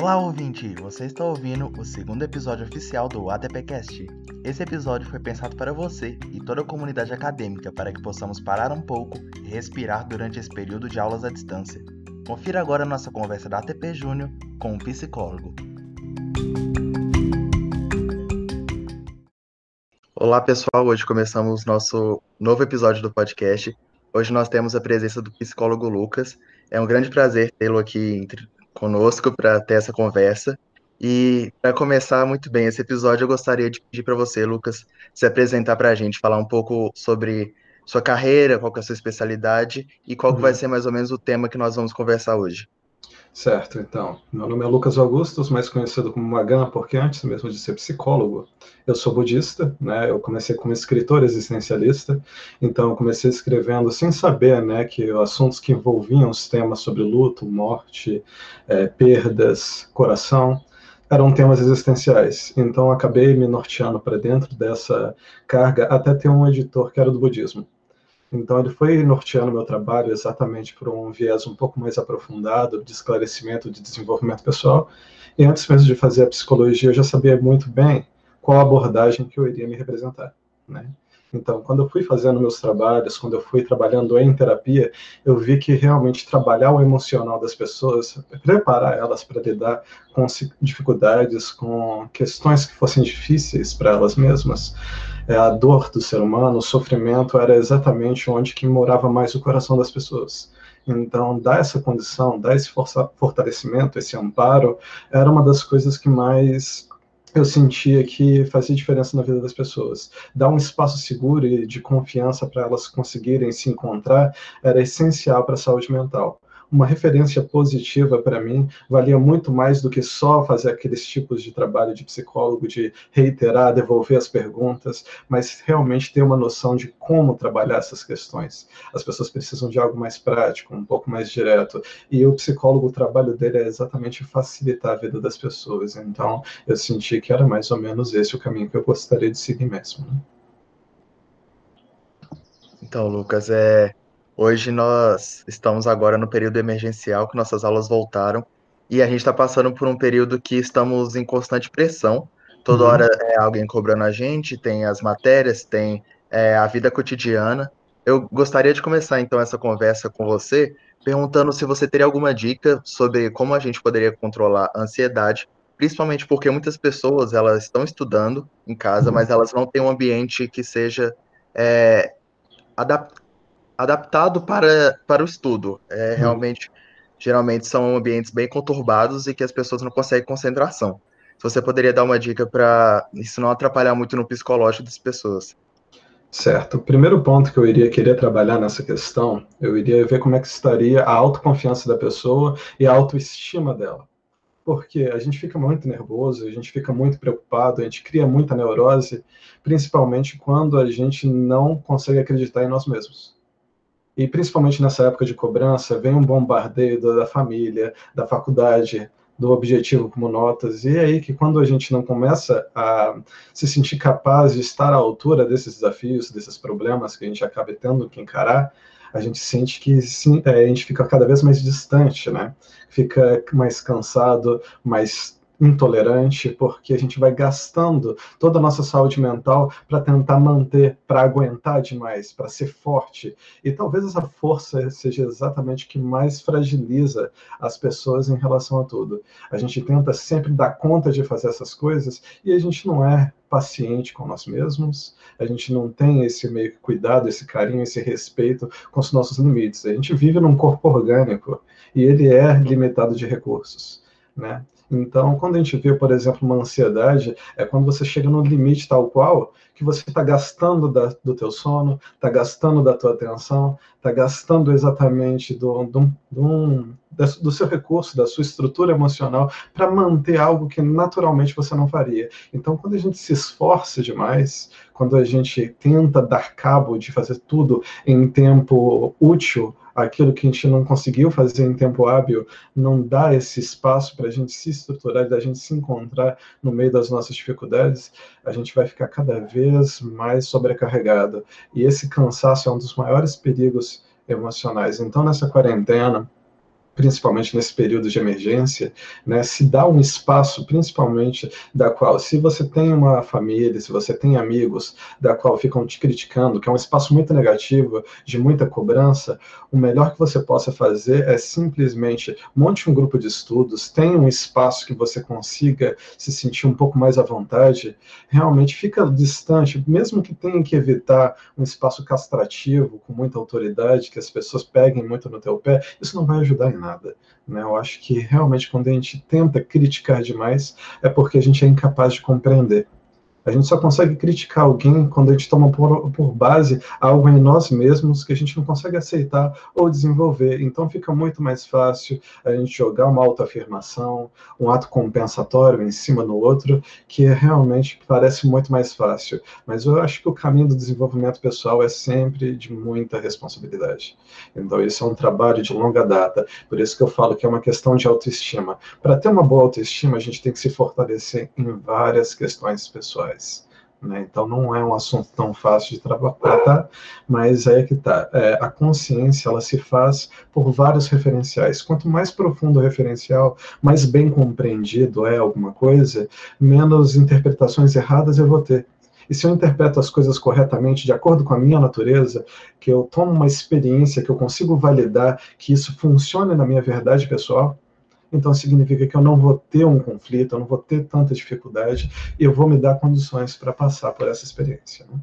Olá, ouvinte! Você está ouvindo o segundo episódio oficial do ATPcast. Esse episódio foi pensado para você e toda a comunidade acadêmica para que possamos parar um pouco e respirar durante esse período de aulas à distância. Confira agora nossa conversa da ATP Júnior com um psicólogo. Olá, pessoal! Hoje começamos nosso novo episódio do podcast. Hoje nós temos a presença do psicólogo Lucas. É um grande prazer tê-lo aqui entre conosco para ter essa conversa. E para começar muito bem esse episódio, eu gostaria de pedir para você, Lucas, se apresentar para a gente, falar um pouco sobre sua carreira, qual é a sua especialidade e qual uhum. vai ser mais ou menos o tema que nós vamos conversar hoje. Certo, então. Meu nome é Lucas Augustus, mais conhecido como Magan, porque antes mesmo de ser psicólogo, eu sou budista, né? Eu comecei como escritor existencialista, então comecei escrevendo sem saber, né, que assuntos que envolviam os temas sobre luto, morte, é, perdas, coração, eram temas existenciais. Então acabei me norteando para dentro dessa carga até ter um editor que era do budismo. Então, ele foi norteando meu trabalho exatamente por um viés um pouco mais aprofundado de esclarecimento, de desenvolvimento pessoal. E antes mesmo de fazer a psicologia, eu já sabia muito bem qual abordagem que eu iria me representar. Né? Então, quando eu fui fazendo meus trabalhos, quando eu fui trabalhando em terapia, eu vi que realmente trabalhar o emocional das pessoas, preparar elas para lidar com dificuldades, com questões que fossem difíceis para elas mesmas, a dor do ser humano, o sofrimento era exatamente onde que morava mais o coração das pessoas. Então, dar essa condição, dar esse fortalecimento, esse amparo, era uma das coisas que mais eu sentia que fazia diferença na vida das pessoas. Dar um espaço seguro e de confiança para elas conseguirem se encontrar era essencial para a saúde mental uma referência positiva para mim valia muito mais do que só fazer aqueles tipos de trabalho de psicólogo, de reiterar, devolver as perguntas, mas realmente ter uma noção de como trabalhar essas questões. As pessoas precisam de algo mais prático, um pouco mais direto, e o psicólogo, o trabalho dele é exatamente facilitar a vida das pessoas. Então, eu senti que era mais ou menos esse o caminho que eu gostaria de seguir mesmo. Né? Então, Lucas, é Hoje nós estamos agora no período emergencial, que nossas aulas voltaram, e a gente está passando por um período que estamos em constante pressão. Toda uhum. hora é alguém cobrando a gente, tem as matérias, tem é, a vida cotidiana. Eu gostaria de começar então essa conversa com você, perguntando se você teria alguma dica sobre como a gente poderia controlar a ansiedade, principalmente porque muitas pessoas elas estão estudando em casa, uhum. mas elas não têm um ambiente que seja é, adaptado adaptado para, para o estudo. É, hum. Realmente, geralmente são ambientes bem conturbados e que as pessoas não conseguem concentração. Se você poderia dar uma dica para isso não atrapalhar muito no psicológico das pessoas. Certo. O primeiro ponto que eu iria querer trabalhar nessa questão, eu iria ver como é que estaria a autoconfiança da pessoa e a autoestima dela. Porque a gente fica muito nervoso, a gente fica muito preocupado, a gente cria muita neurose, principalmente quando a gente não consegue acreditar em nós mesmos. E principalmente nessa época de cobrança, vem um bombardeio da família, da faculdade, do objetivo como notas, e é aí que quando a gente não começa a se sentir capaz de estar à altura desses desafios, desses problemas que a gente acaba tendo que encarar, a gente sente que sim, é, a gente fica cada vez mais distante, né? Fica mais cansado, mais intolerante, porque a gente vai gastando toda a nossa saúde mental para tentar manter, para aguentar demais, para ser forte. E talvez essa força seja exatamente o que mais fragiliza as pessoas em relação a tudo. A gente tenta sempre dar conta de fazer essas coisas e a gente não é paciente com nós mesmos, a gente não tem esse meio que cuidado, esse carinho, esse respeito com os nossos limites. A gente vive num corpo orgânico e ele é limitado de recursos, né? Então, quando a gente vê, por exemplo, uma ansiedade, é quando você chega no limite tal qual que você está gastando da, do teu sono, está gastando da tua atenção, está gastando exatamente do, do, do, do seu recurso, da sua estrutura emocional para manter algo que naturalmente você não faria. Então, quando a gente se esforça demais, quando a gente tenta dar cabo de fazer tudo em tempo útil, aquilo que a gente não conseguiu fazer em tempo hábil, não dá esse espaço para a gente se estruturar, da gente se encontrar no meio das nossas dificuldades, a gente vai ficar cada vez mais sobrecarregado. E esse cansaço é um dos maiores perigos emocionais. Então, nessa quarentena, principalmente nesse período de emergência, né, se dá um espaço, principalmente da qual, se você tem uma família, se você tem amigos da qual ficam te criticando, que é um espaço muito negativo, de muita cobrança, o melhor que você possa fazer é simplesmente monte um grupo de estudos, tenha um espaço que você consiga se sentir um pouco mais à vontade, realmente fica distante, mesmo que tenha que evitar um espaço castrativo, com muita autoridade, que as pessoas peguem muito no teu pé, isso não vai ajudar em nada nada. Né? Eu acho que realmente quando a gente tenta criticar demais é porque a gente é incapaz de compreender. A gente só consegue criticar alguém quando a gente toma por, por, base algo em nós mesmos que a gente não consegue aceitar ou desenvolver. Então fica muito mais fácil a gente jogar uma autoafirmação, um ato compensatório em cima do outro, que é realmente parece muito mais fácil. Mas eu acho que o caminho do desenvolvimento pessoal é sempre de muita responsabilidade. Então isso é um trabalho de longa data. Por isso que eu falo que é uma questão de autoestima. Para ter uma boa autoestima, a gente tem que se fortalecer em várias questões pessoais. Né? Então não é um assunto tão fácil de tratar, mas é que tá. É, a consciência ela se faz por vários referenciais. Quanto mais profundo o referencial, mais bem compreendido é alguma coisa, menos interpretações erradas eu vou ter. E se eu interpreto as coisas corretamente, de acordo com a minha natureza, que eu tomo uma experiência, que eu consigo validar que isso funcione na minha verdade pessoal, então significa que eu não vou ter um conflito, eu não vou ter tanta dificuldade, e eu vou me dar condições para passar por essa experiência. Né?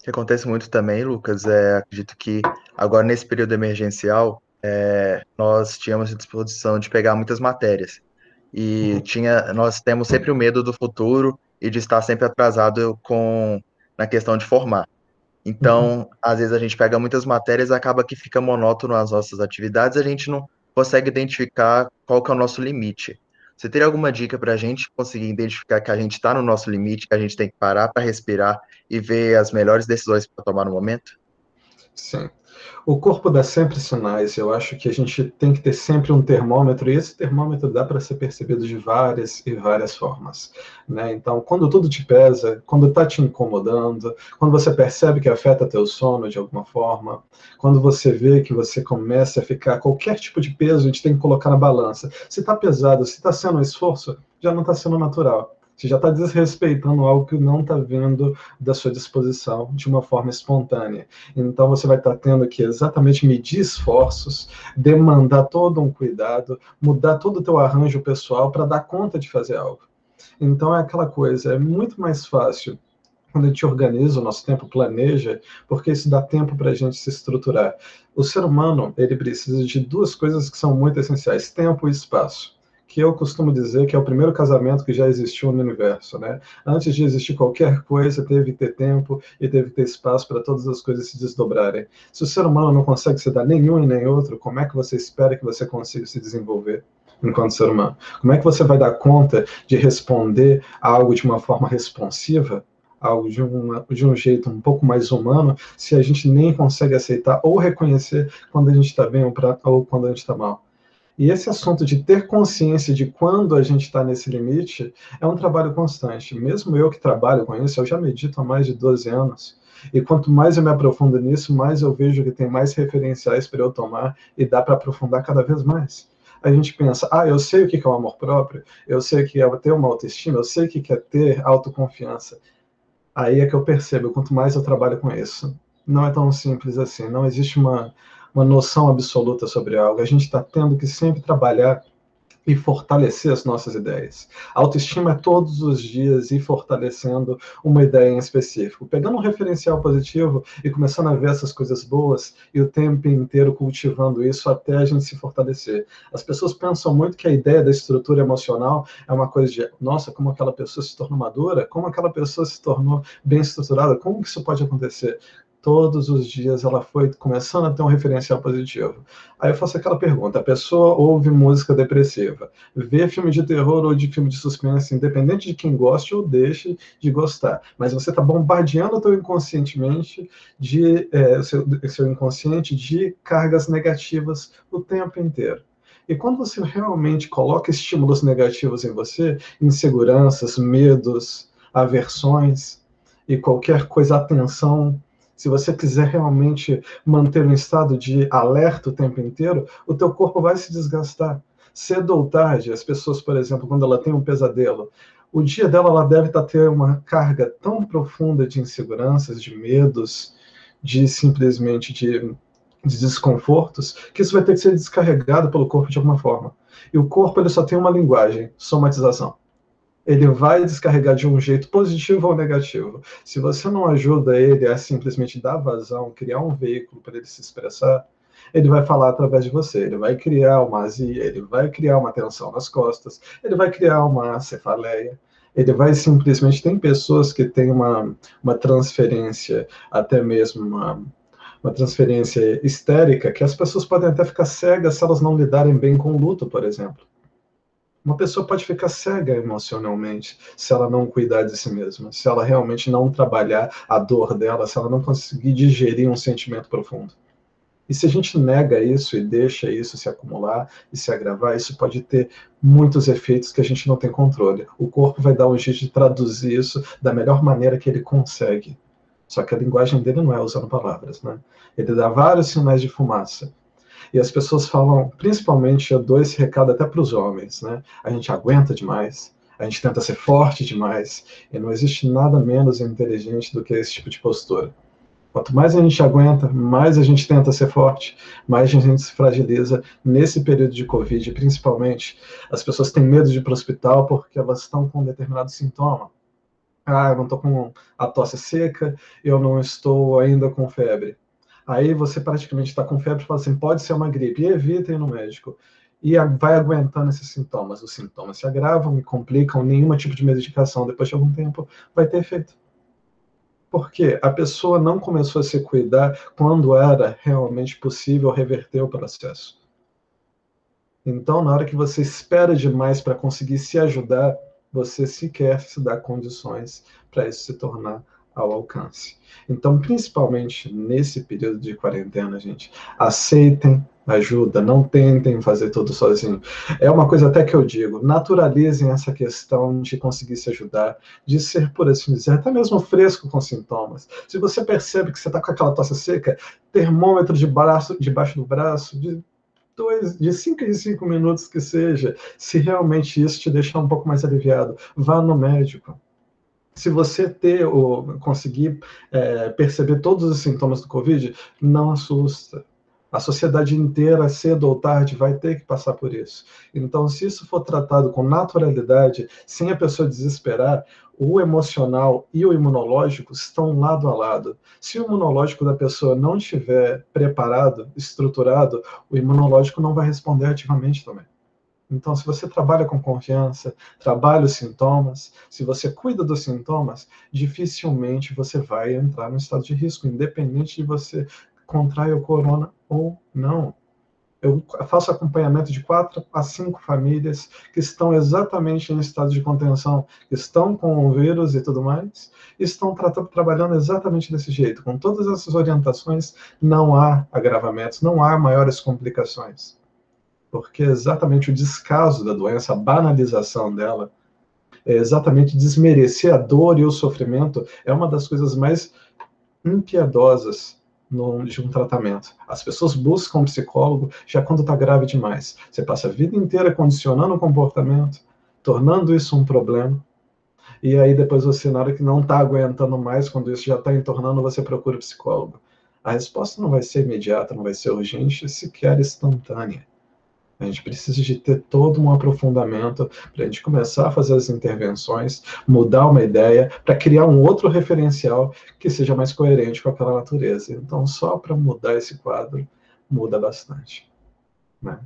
O que acontece muito também, Lucas, é acredito que agora nesse período emergencial é, nós tínhamos a disposição de pegar muitas matérias e uhum. tinha nós temos sempre o medo do futuro e de estar sempre atrasado com na questão de formar. Então, uhum. às vezes a gente pega muitas matérias, acaba que fica monótono as nossas atividades, a gente não consegue identificar qual que é o nosso limite. Você teria alguma dica para a gente conseguir identificar que a gente está no nosso limite, que a gente tem que parar para respirar e ver as melhores decisões para tomar no momento? Sim. O corpo dá sempre sinais. Eu acho que a gente tem que ter sempre um termômetro, e esse termômetro dá para ser percebido de várias e várias formas. Né? Então, quando tudo te pesa, quando está te incomodando, quando você percebe que afeta teu sono de alguma forma, quando você vê que você começa a ficar qualquer tipo de peso, a gente tem que colocar na balança. Se está pesado, se está sendo um esforço, já não está sendo natural. Você já está desrespeitando algo que não está vindo da sua disposição de uma forma espontânea. Então você vai estar tá tendo que exatamente medir esforços, demandar todo um cuidado, mudar todo o teu arranjo pessoal para dar conta de fazer algo. Então é aquela coisa, é muito mais fácil quando a gente organiza o nosso tempo, planeja, porque isso dá tempo para a gente se estruturar. O ser humano, ele precisa de duas coisas que são muito essenciais, tempo e espaço que eu costumo dizer que é o primeiro casamento que já existiu no universo, né? Antes de existir qualquer coisa, teve que ter tempo e teve que ter espaço para todas as coisas se desdobrarem. Se o ser humano não consegue se dar nenhum e nem outro, como é que você espera que você consiga se desenvolver? enquanto ser humano? Como é que você vai dar conta de responder a algo de uma forma responsiva, algo de, uma, de um jeito um pouco mais humano, se a gente nem consegue aceitar ou reconhecer quando a gente está bem ou, pra, ou quando a gente está mal? E esse assunto de ter consciência de quando a gente está nesse limite é um trabalho constante. Mesmo eu que trabalho com isso, eu já medito há mais de 12 anos. E quanto mais eu me aprofundo nisso, mais eu vejo que tem mais referenciais para eu tomar e dá para aprofundar cada vez mais. A gente pensa, ah, eu sei o que é o amor próprio, eu sei o que é ter uma autoestima, eu sei o que é ter autoconfiança. Aí é que eu percebo, quanto mais eu trabalho com isso. Não é tão simples assim, não existe uma, uma noção absoluta sobre algo. A gente está tendo que sempre trabalhar e fortalecer as nossas ideias. A autoestima é todos os dias ir fortalecendo uma ideia em específico, pegando um referencial positivo e começando a ver essas coisas boas e o tempo inteiro cultivando isso até a gente se fortalecer. As pessoas pensam muito que a ideia da estrutura emocional é uma coisa de, nossa, como aquela pessoa se tornou madura, como aquela pessoa se tornou bem estruturada, como que isso pode acontecer? Todos os dias ela foi começando a ter um referencial positivo. Aí eu faço aquela pergunta: a pessoa ouve música depressiva, vê filme de terror ou de filme de suspense, independente de quem goste ou deixe de gostar, mas você está bombardeando o teu inconscientemente de é, seu, seu inconsciente de cargas negativas o tempo inteiro. E quando você realmente coloca estímulos negativos em você, inseguranças, medos, aversões e qualquer coisa, atenção Se você quiser realmente manter um estado de alerta o tempo inteiro, o teu corpo vai se desgastar. Cedo ou tarde, as pessoas, por exemplo, quando ela tem um pesadelo, o dia dela ela deve estar tá ter uma carga tão profunda de inseguranças, de medos, de simplesmente de, de desconfortos, que isso vai ter que ser descarregado pelo corpo de alguma forma. E o corpo ele só tem uma linguagem, somatização. Ele vai descarregar de um jeito positivo ou negativo. Se você não ajuda ele a simplesmente dar vazão, criar um veículo para ele se expressar, ele vai falar através de você, ele vai criar uma azia, ele vai criar uma tensão nas costas, ele vai criar uma cefaleia, ele vai simplesmente. Tem pessoas que têm uma, uma transferência, até mesmo uma, uma transferência histérica, que as pessoas podem até ficar cegas se elas não lidarem bem com o luto, por exemplo. Uma pessoa pode ficar cega emocionalmente se ela não cuidar de si mesma, se ela realmente não trabalhar a dor dela, se ela não conseguir digerir um sentimento profundo. E se a gente nega isso e deixa isso se acumular e se agravar, isso pode ter muitos efeitos que a gente não tem controle. O corpo vai dar um jeito de traduzir isso da melhor maneira que ele consegue. Só que a linguagem dele não é usando palavras, né? Ele dá vários sinais de fumaça. E as pessoas falam, principalmente, eu dou esse recado até para os homens, né? A gente aguenta demais, a gente tenta ser forte demais, e não existe nada menos inteligente do que esse tipo de postura. Quanto mais a gente aguenta, mais a gente tenta ser forte, mais a gente se fragiliza nesse período de Covid, principalmente. As pessoas têm medo de ir para o hospital porque elas estão com um determinado sintoma. Ah, eu não estou com a tosse seca, eu não estou ainda com febre. Aí você praticamente está com febre e fala assim, pode ser uma gripe, e evita ir no médico. E vai aguentando esses sintomas. Os sintomas se agravam e complicam, nenhum tipo de medicação, depois de algum tempo, vai ter efeito. Porque a pessoa não começou a se cuidar quando era realmente possível reverter o processo. Então, na hora que você espera demais para conseguir se ajudar, você sequer se dá condições para isso se tornar ao alcance. Então, principalmente nesse período de quarentena, gente, aceitem ajuda, não tentem fazer tudo sozinho. É uma coisa até que eu digo, naturalizem essa questão de conseguir se ajudar, de ser, por assim dizer, até mesmo fresco com sintomas. Se você percebe que você está com aquela tosse seca, termômetro de braço, debaixo do braço, de dois, de cinco em cinco minutos que seja, se realmente isso te deixar um pouco mais aliviado, vá no médico se você ter ou conseguir é, perceber todos os sintomas do Covid, não assusta. A sociedade inteira, cedo ou tarde, vai ter que passar por isso. Então, se isso for tratado com naturalidade, sem a pessoa desesperar, o emocional e o imunológico estão lado a lado. Se o imunológico da pessoa não estiver preparado, estruturado, o imunológico não vai responder ativamente também. Então, se você trabalha com confiança, trabalha os sintomas, se você cuida dos sintomas, dificilmente você vai entrar no estado de risco, independente de você contrair o corona ou não. Eu faço acompanhamento de quatro a cinco famílias que estão exatamente em estado de contenção, estão com o vírus e tudo mais, e estão trabalhando exatamente desse jeito. Com todas essas orientações, não há agravamentos, não há maiores complicações porque exatamente o descaso da doença, a banalização dela, é exatamente desmerecer a dor e o sofrimento, é uma das coisas mais impiedosas no, de um tratamento. As pessoas buscam um psicólogo já quando está grave demais. Você passa a vida inteira condicionando o comportamento, tornando isso um problema, e aí depois você, na hora que não está aguentando mais, quando isso já está entornando, você procura o psicólogo. A resposta não vai ser imediata, não vai ser urgente, sequer instantânea. A gente precisa de ter todo um aprofundamento para a gente começar a fazer as intervenções, mudar uma ideia, para criar um outro referencial que seja mais coerente com aquela natureza. Então, só para mudar esse quadro, muda bastante. Né?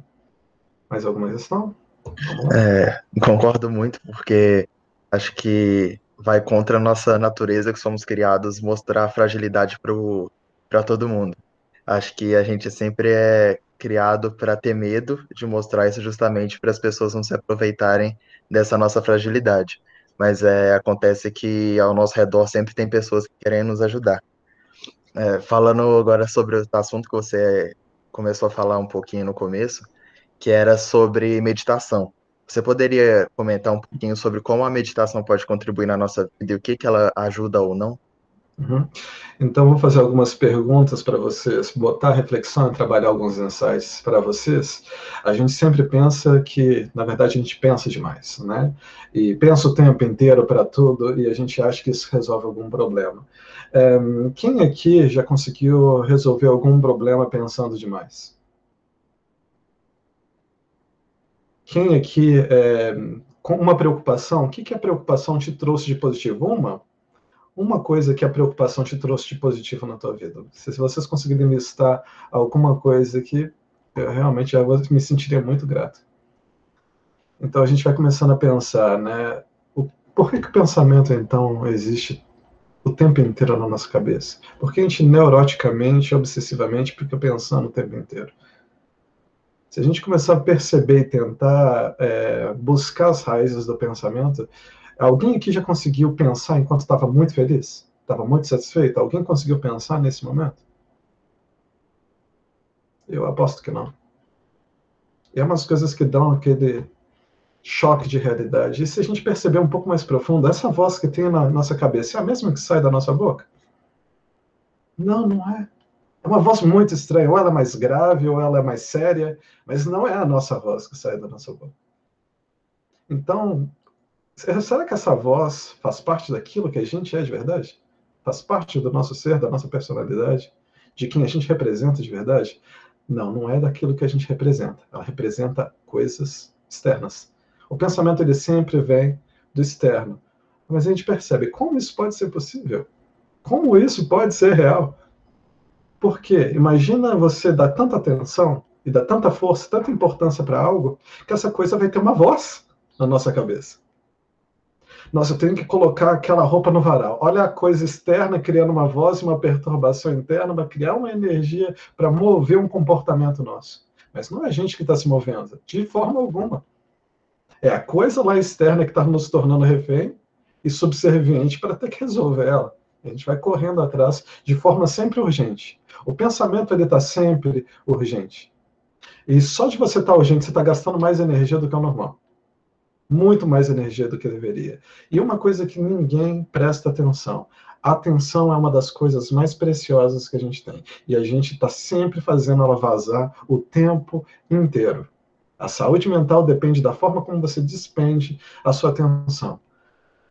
Mais alguma questão? É, concordo muito, porque acho que vai contra a nossa natureza, que somos criados, mostrar fragilidade para todo mundo. Acho que a gente sempre é criado para ter medo de mostrar isso justamente para as pessoas não se aproveitarem dessa nossa fragilidade. Mas é, acontece que ao nosso redor sempre tem pessoas que querem nos ajudar. É, falando agora sobre o assunto que você começou a falar um pouquinho no começo, que era sobre meditação. Você poderia comentar um pouquinho sobre como a meditação pode contribuir na nossa vida e o que, que ela ajuda ou não? Uhum. Então, vou fazer algumas perguntas para vocês, botar reflexão e trabalhar alguns insights para vocês. A gente sempre pensa que, na verdade, a gente pensa demais, né? E pensa o tempo inteiro para tudo e a gente acha que isso resolve algum problema. É, quem aqui já conseguiu resolver algum problema pensando demais? Quem aqui, é, com uma preocupação, o que, que a preocupação te trouxe de positivo? Uma? Uma coisa que a preocupação te trouxe de positivo na tua vida. Se, vocês conseguirem listar alguma coisa que eu realmente já me sentiria muito grato. Então a gente vai começando a pensar, né? O, por que, que o pensamento então existe o tempo inteiro na nossa cabeça? Por que a gente neuroticamente, obsessivamente fica pensando o tempo inteiro? Se a gente começar a perceber e tentar é, buscar as raízes do pensamento, Alguém aqui já conseguiu pensar enquanto estava muito feliz? Estava muito satisfeito? Alguém conseguiu pensar nesse momento? Eu aposto que não. E é umas coisas que dão aquele choque de realidade. E se a gente perceber um pouco mais profundo, essa voz que tem na nossa cabeça é a mesma que sai da nossa boca? Não, não é. É uma voz muito estranha. Ou ela é mais grave, ou ela é mais séria, mas não é a nossa voz que sai da nossa boca. Então, Será que essa voz faz parte daquilo que a gente é de verdade? Faz parte do nosso ser, da nossa personalidade? De quem a gente representa de verdade? Não, não é daquilo que a gente representa. Ela representa coisas externas. O pensamento ele sempre vem do externo. Mas a gente percebe como isso pode ser possível? Como isso pode ser real? Porque imagina você dar tanta atenção e dar tanta força, tanta importância para algo, que essa coisa vai ter uma voz na nossa cabeça. Nossa, eu tenho que colocar aquela roupa no varal. Olha a coisa externa criando uma voz e uma perturbação interna para criar uma energia para mover um comportamento nosso. Mas não é a gente que está se movendo, de forma alguma. É a coisa lá externa que está nos tornando refém e subserviente para ter que resolver ela. A gente vai correndo atrás de forma sempre urgente. O pensamento ele está sempre urgente. E só de você estar tá urgente, você está gastando mais energia do que o normal muito mais energia do que deveria. E uma coisa que ninguém presta atenção. Atenção é uma das coisas mais preciosas que a gente tem. E a gente está sempre fazendo ela vazar o tempo inteiro. A saúde mental depende da forma como você despende a sua atenção.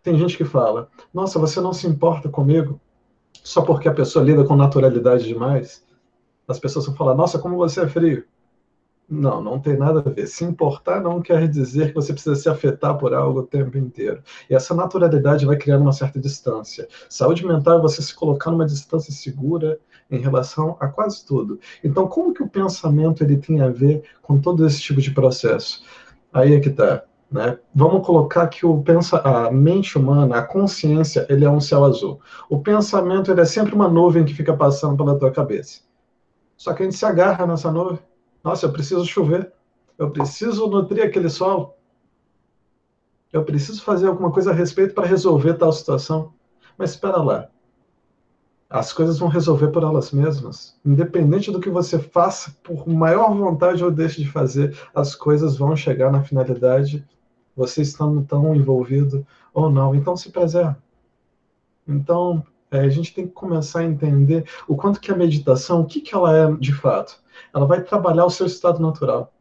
Tem gente que fala: Nossa, você não se importa comigo só porque a pessoa lida com naturalidade demais? As pessoas vão falar: Nossa, como você é frio. Não, não tem nada a ver. Se importar não quer dizer que você precisa se afetar por algo o tempo inteiro. E essa naturalidade vai criando uma certa distância. Saúde mental é você se colocar numa distância segura em relação a quase tudo. Então, como que o pensamento ele tem a ver com todo esse tipo de processo? Aí é que tá. Né? Vamos colocar que o pensa, a mente humana, a consciência, ele é um céu azul. O pensamento ele é sempre uma nuvem que fica passando pela tua cabeça. Só que a gente se agarra nessa nuvem nossa, eu preciso chover. Eu preciso nutrir aquele sol. Eu preciso fazer alguma coisa a respeito para resolver tal situação. Mas espera lá. As coisas vão resolver por elas mesmas. Independente do que você faça, por maior vontade ou deixe de fazer, as coisas vão chegar na finalidade, você estando tão envolvido ou não. Então se preserve. Então, é, a gente tem que começar a entender o quanto que a meditação, o que, que ela é de fato. Ela vai trabalhar o seu estado natural.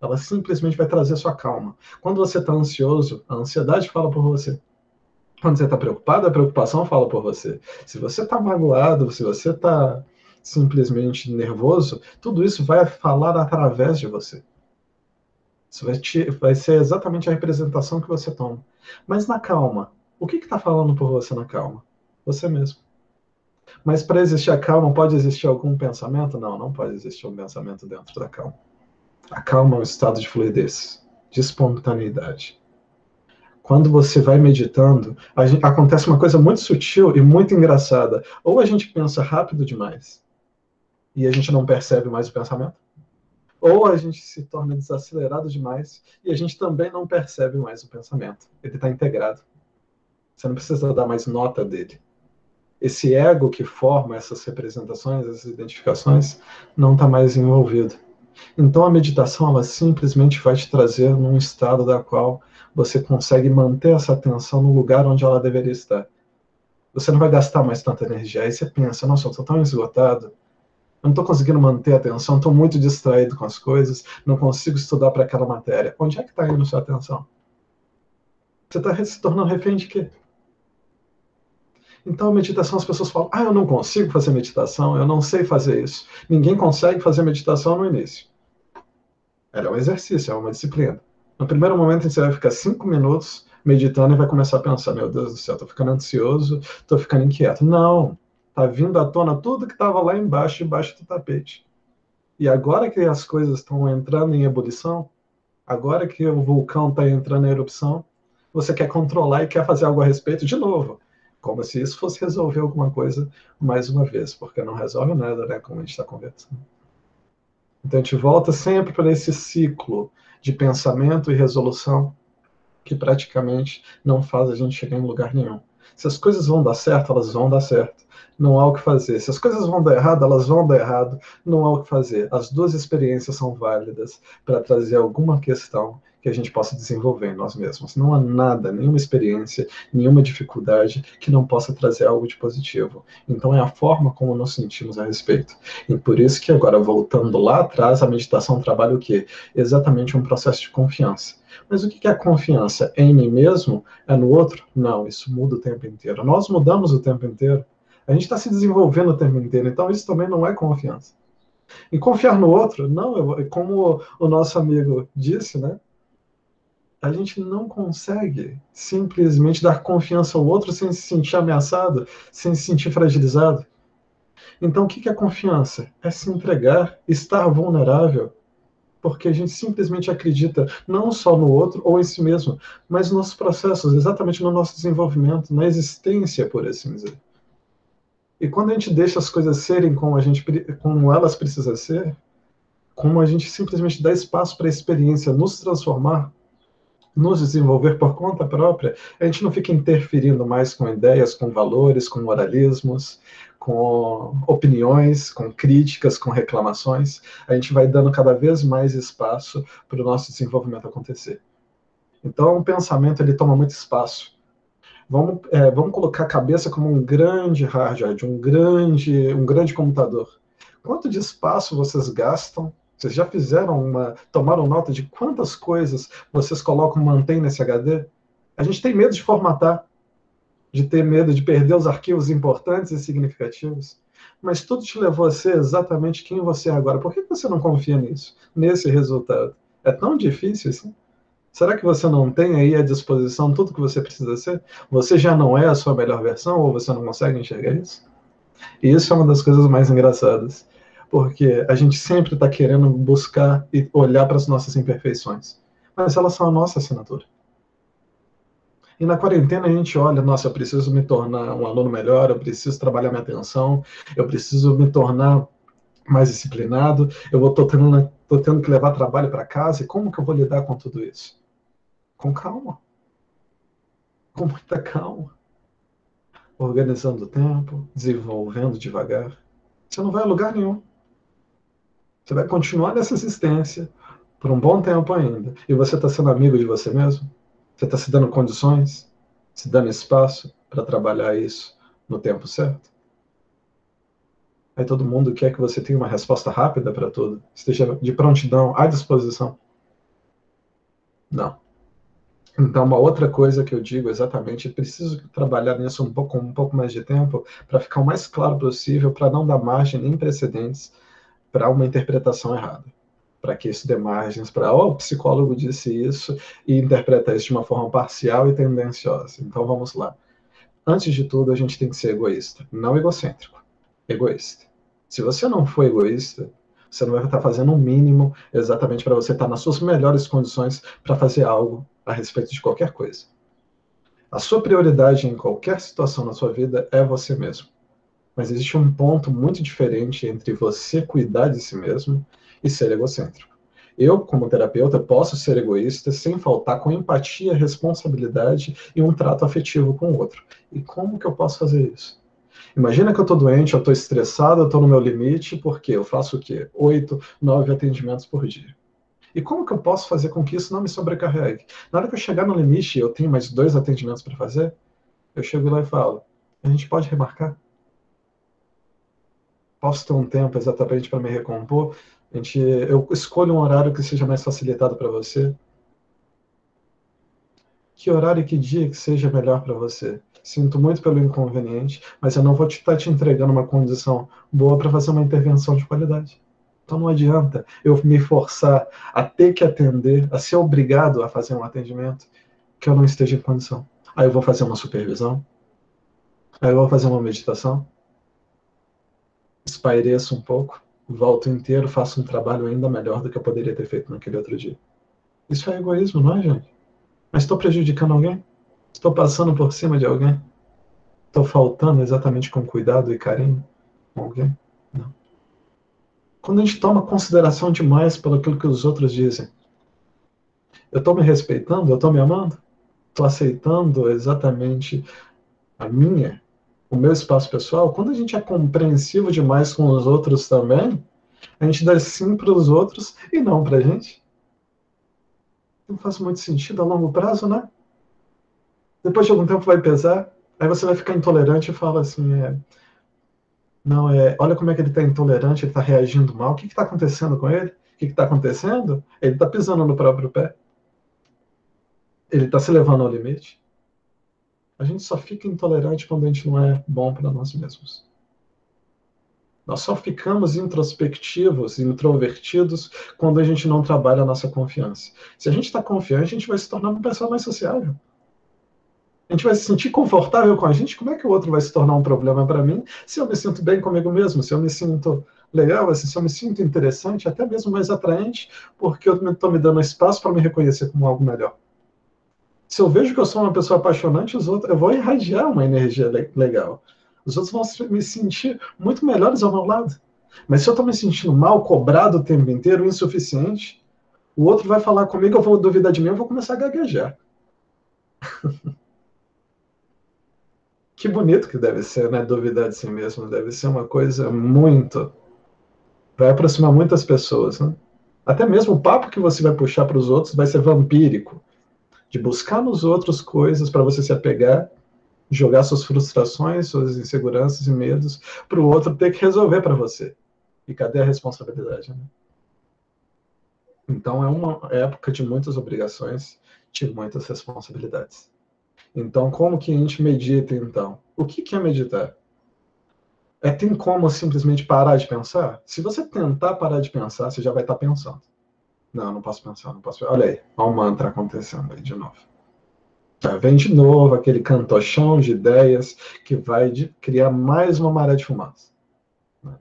Ela simplesmente vai trazer a sua calma. Quando você está ansioso, a ansiedade fala por você. Quando você está preocupado, a preocupação fala por você. Se você está magoado, se você está simplesmente nervoso, tudo isso vai falar através de você. Isso vai, te, vai ser exatamente a representação que você toma. Mas na calma, o que está falando por você na calma? Você mesmo. Mas para existir a calma, pode existir algum pensamento? Não, não pode existir um pensamento dentro da calma. A calma é um estado de fluidez, de espontaneidade. Quando você vai meditando, gente, acontece uma coisa muito sutil e muito engraçada. Ou a gente pensa rápido demais e a gente não percebe mais o pensamento, ou a gente se torna desacelerado demais e a gente também não percebe mais o pensamento. Ele está integrado. Você não precisa dar mais nota dele esse ego que forma essas representações, essas identificações, não está mais envolvido. Então a meditação ela simplesmente vai te trazer num estado da qual você consegue manter essa atenção no lugar onde ela deveria estar. Você não vai gastar mais tanta energia. Aí você pensa, nossa, eu estou tão esgotado, eu não estou conseguindo manter a atenção, estou muito distraído com as coisas, não consigo estudar para aquela matéria. Onde é que está indo sua atenção? Você está se tornando refém de quê? Então, meditação, as pessoas falam: ah, eu não consigo fazer meditação, eu não sei fazer isso. Ninguém consegue fazer meditação no início. Ela é um exercício, é uma disciplina. No primeiro momento, você vai ficar cinco minutos meditando e vai começar a pensar: meu Deus do céu, estou ficando ansioso, estou ficando inquieto. Não, está vindo à tona tudo que estava lá embaixo, debaixo do tapete. E agora que as coisas estão entrando em ebulição, agora que o vulcão está entrando em erupção, você quer controlar e quer fazer algo a respeito de novo. Como se isso fosse resolver alguma coisa mais uma vez, porque não resolve nada, né? Como a gente está conversando. Então a gente volta sempre para esse ciclo de pensamento e resolução que praticamente não faz a gente chegar em lugar nenhum. Se as coisas vão dar certo, elas vão dar certo. Não há o que fazer. Se as coisas vão dar errado, elas vão dar errado. Não há o que fazer. As duas experiências são válidas para trazer alguma questão que a gente possa desenvolver em nós mesmos. Não há nada, nenhuma experiência, nenhuma dificuldade que não possa trazer algo de positivo. Então é a forma como nos sentimos a respeito. E por isso que agora, voltando lá atrás, a meditação trabalha o quê? Exatamente um processo de confiança. Mas o que é a confiança? É em mim mesmo? É no outro? Não, isso muda o tempo inteiro. Nós mudamos o tempo inteiro. A gente está se desenvolvendo o tempo inteiro, então isso também não é confiança. E confiar no outro, não, como o nosso amigo disse, né? a gente não consegue simplesmente dar confiança ao outro sem se sentir ameaçado, sem se sentir fragilizado. Então, o que é confiança? É se entregar, estar vulnerável, porque a gente simplesmente acredita não só no outro ou em si mesmo, mas nos processos, exatamente no nosso desenvolvimento, na existência, por assim dizer. E quando a gente deixa as coisas serem como, a gente, como elas precisam ser, como a gente simplesmente dá espaço para a experiência nos transformar, nos desenvolver por conta própria, a gente não fica interferindo mais com ideias, com valores, com moralismos, com opiniões, com críticas, com reclamações. A gente vai dando cada vez mais espaço para o nosso desenvolvimento acontecer. Então, o pensamento ele toma muito espaço. Vamos, é, vamos colocar a cabeça como um grande hardware, um grande, um grande computador. Quanto de espaço vocês gastam vocês já fizeram uma. tomaram nota de quantas coisas vocês colocam, mantém nesse HD? A gente tem medo de formatar, de ter medo de perder os arquivos importantes e significativos. Mas tudo te levou a ser exatamente quem você é agora. Por que você não confia nisso, nesse resultado? É tão difícil assim? Será que você não tem aí à disposição tudo que você precisa ser? Você já não é a sua melhor versão ou você não consegue enxergar isso? E isso é uma das coisas mais engraçadas porque a gente sempre está querendo buscar e olhar para as nossas imperfeições, mas elas são a nossa assinatura. E na quarentena a gente olha, nossa, eu preciso me tornar um aluno melhor, eu preciso trabalhar minha atenção, eu preciso me tornar mais disciplinado, eu tô tendo, tô tendo que levar trabalho para casa, e como que eu vou lidar com tudo isso? Com calma. Com muita calma. Organizando o tempo, desenvolvendo devagar. Você não vai a lugar nenhum. Você vai continuar nessa existência por um bom tempo ainda. E você está sendo amigo de você mesmo? Você está se dando condições, se dando espaço para trabalhar isso no tempo certo? Aí todo mundo quer que você tenha uma resposta rápida para tudo, esteja de prontidão, à disposição. Não. Então, uma outra coisa que eu digo exatamente, preciso trabalhar nisso um pouco, um pouco mais de tempo para ficar o mais claro possível, para não dar margem nem precedentes para uma interpretação errada. Para que isso dê margens para, oh, o psicólogo disse isso e interpreta isso de uma forma parcial e tendenciosa. Então vamos lá. Antes de tudo, a gente tem que ser egoísta, não egocêntrico, egoísta. Se você não for egoísta, você não vai estar fazendo o um mínimo exatamente para você estar nas suas melhores condições para fazer algo a respeito de qualquer coisa. A sua prioridade em qualquer situação na sua vida é você mesmo. Mas existe um ponto muito diferente entre você cuidar de si mesmo e ser egocêntrico. Eu, como terapeuta, posso ser egoísta sem faltar com empatia, responsabilidade e um trato afetivo com o outro. E como que eu posso fazer isso? Imagina que eu estou doente, eu estou estressado, eu estou no meu limite, porque eu faço o quê? Oito, nove atendimentos por dia. E como que eu posso fazer com que isso não me sobrecarregue? Na hora que eu chegar no limite eu tenho mais dois atendimentos para fazer, eu chego lá e falo: A gente pode remarcar? Posso ter um tempo exatamente para me recompor? A gente, eu escolho um horário que seja mais facilitado para você. Que horário e que dia que seja melhor para você? Sinto muito pelo inconveniente, mas eu não vou estar te, te entregando uma condição boa para fazer uma intervenção de qualidade. Então não adianta eu me forçar a ter que atender, a ser obrigado a fazer um atendimento que eu não esteja em condição. Aí eu vou fazer uma supervisão, aí eu vou fazer uma meditação, espaireço um pouco, volto inteiro, faço um trabalho ainda melhor do que eu poderia ter feito naquele outro dia. Isso é egoísmo, não é, gente? Mas estou prejudicando alguém? Estou passando por cima de alguém? Estou faltando exatamente com cuidado e carinho com alguém? Quando a gente toma consideração demais pelo que os outros dizem, eu estou me respeitando? Eu estou me amando? Estou aceitando exatamente a minha o meu espaço pessoal, quando a gente é compreensivo demais com os outros também, a gente dá sim para os outros e não para a gente. Não faz muito sentido a longo prazo, né? Depois de algum tempo vai pesar, aí você vai ficar intolerante e fala assim, é, não, é, olha como é que ele está intolerante, ele está reagindo mal, o que está acontecendo com ele? O que está acontecendo? Ele está pisando no próprio pé. Ele está se levando ao limite. A gente só fica intolerante quando a gente não é bom para nós mesmos. Nós só ficamos introspectivos, introvertidos, quando a gente não trabalha a nossa confiança. Se a gente está confiante, a gente vai se tornar uma pessoa mais sociável. A gente vai se sentir confortável com a gente. Como é que o outro vai se tornar um problema para mim se eu me sinto bem comigo mesmo? Se eu me sinto legal, assim, se eu me sinto interessante, até mesmo mais atraente, porque eu estou me dando espaço para me reconhecer como algo melhor se eu vejo que eu sou uma pessoa apaixonante, os outros, eu vou irradiar uma energia legal. Os outros vão me sentir muito melhores ao meu lado. Mas se eu estou me sentindo mal, cobrado o tempo inteiro, insuficiente, o outro vai falar comigo, eu vou duvidar de mim, eu vou começar a gaguejar. que bonito que deve ser, né? Duvidar de si mesmo. Deve ser uma coisa muito. Vai aproximar muitas pessoas, né? Até mesmo o papo que você vai puxar para os outros vai ser vampírico de buscar nos outros coisas para você se apegar, jogar suas frustrações, suas inseguranças e medos para o outro ter que resolver para você. E cadê a responsabilidade? Né? Então é uma época de muitas obrigações, de muitas responsabilidades. Então, como que a gente medita então? O que, que é meditar? É tem como simplesmente parar de pensar? Se você tentar parar de pensar, você já vai estar pensando. Não, não posso pensar, não posso pensar. Olha aí, olha o mantra acontecendo aí de novo. Já vem de novo aquele cantochão de ideias que vai criar mais uma maré de fumaça. Né?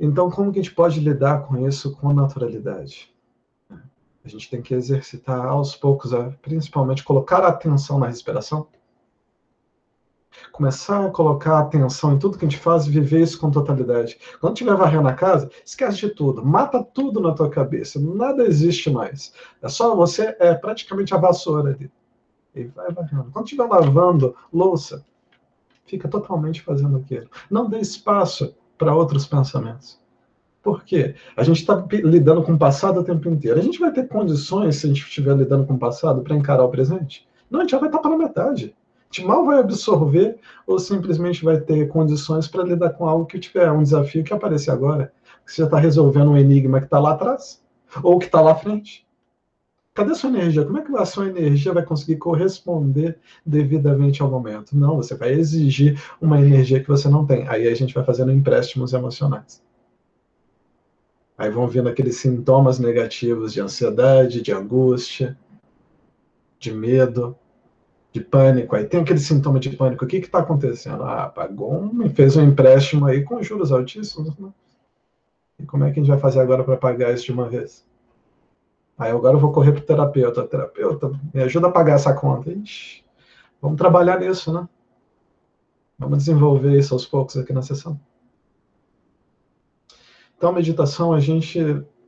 Então, como que a gente pode lidar com isso com naturalidade? A gente tem que exercitar aos poucos, principalmente colocar atenção na respiração começar a colocar atenção em tudo que a gente faz e viver isso com totalidade. Quando tiver varrendo a casa, esquece de tudo, mata tudo na tua cabeça, nada existe mais. É só você, é praticamente a vassoura ali. E vai varrendo. Quando estiver lavando louça, fica totalmente fazendo aquilo. Não dê espaço para outros pensamentos. Por quê? A gente está lidando com o passado o tempo inteiro. A gente vai ter condições, se a gente estiver lidando com o passado, para encarar o presente? Não, a gente já vai estar tá pela metade gente mal vai absorver ou simplesmente vai ter condições para lidar com algo que tiver um desafio que aparecer agora. Você já está resolvendo um enigma que está lá atrás ou que está lá à frente. Cadê a sua energia? Como é que a sua energia vai conseguir corresponder devidamente ao momento? Não, você vai exigir uma energia que você não tem. Aí a gente vai fazendo empréstimos emocionais. Aí vão vindo aqueles sintomas negativos de ansiedade, de angústia, de medo, de pânico, aí tem aquele sintoma de pânico, o que está acontecendo? Ah, pagou me fez um empréstimo aí com juros altíssimos, né? E como é que a gente vai fazer agora para pagar isso de uma vez? Aí agora eu vou correr para o terapeuta. Terapeuta, me ajuda a pagar essa conta. Ixi, vamos trabalhar nisso, né? Vamos desenvolver isso aos poucos aqui na sessão. Então, meditação, a gente,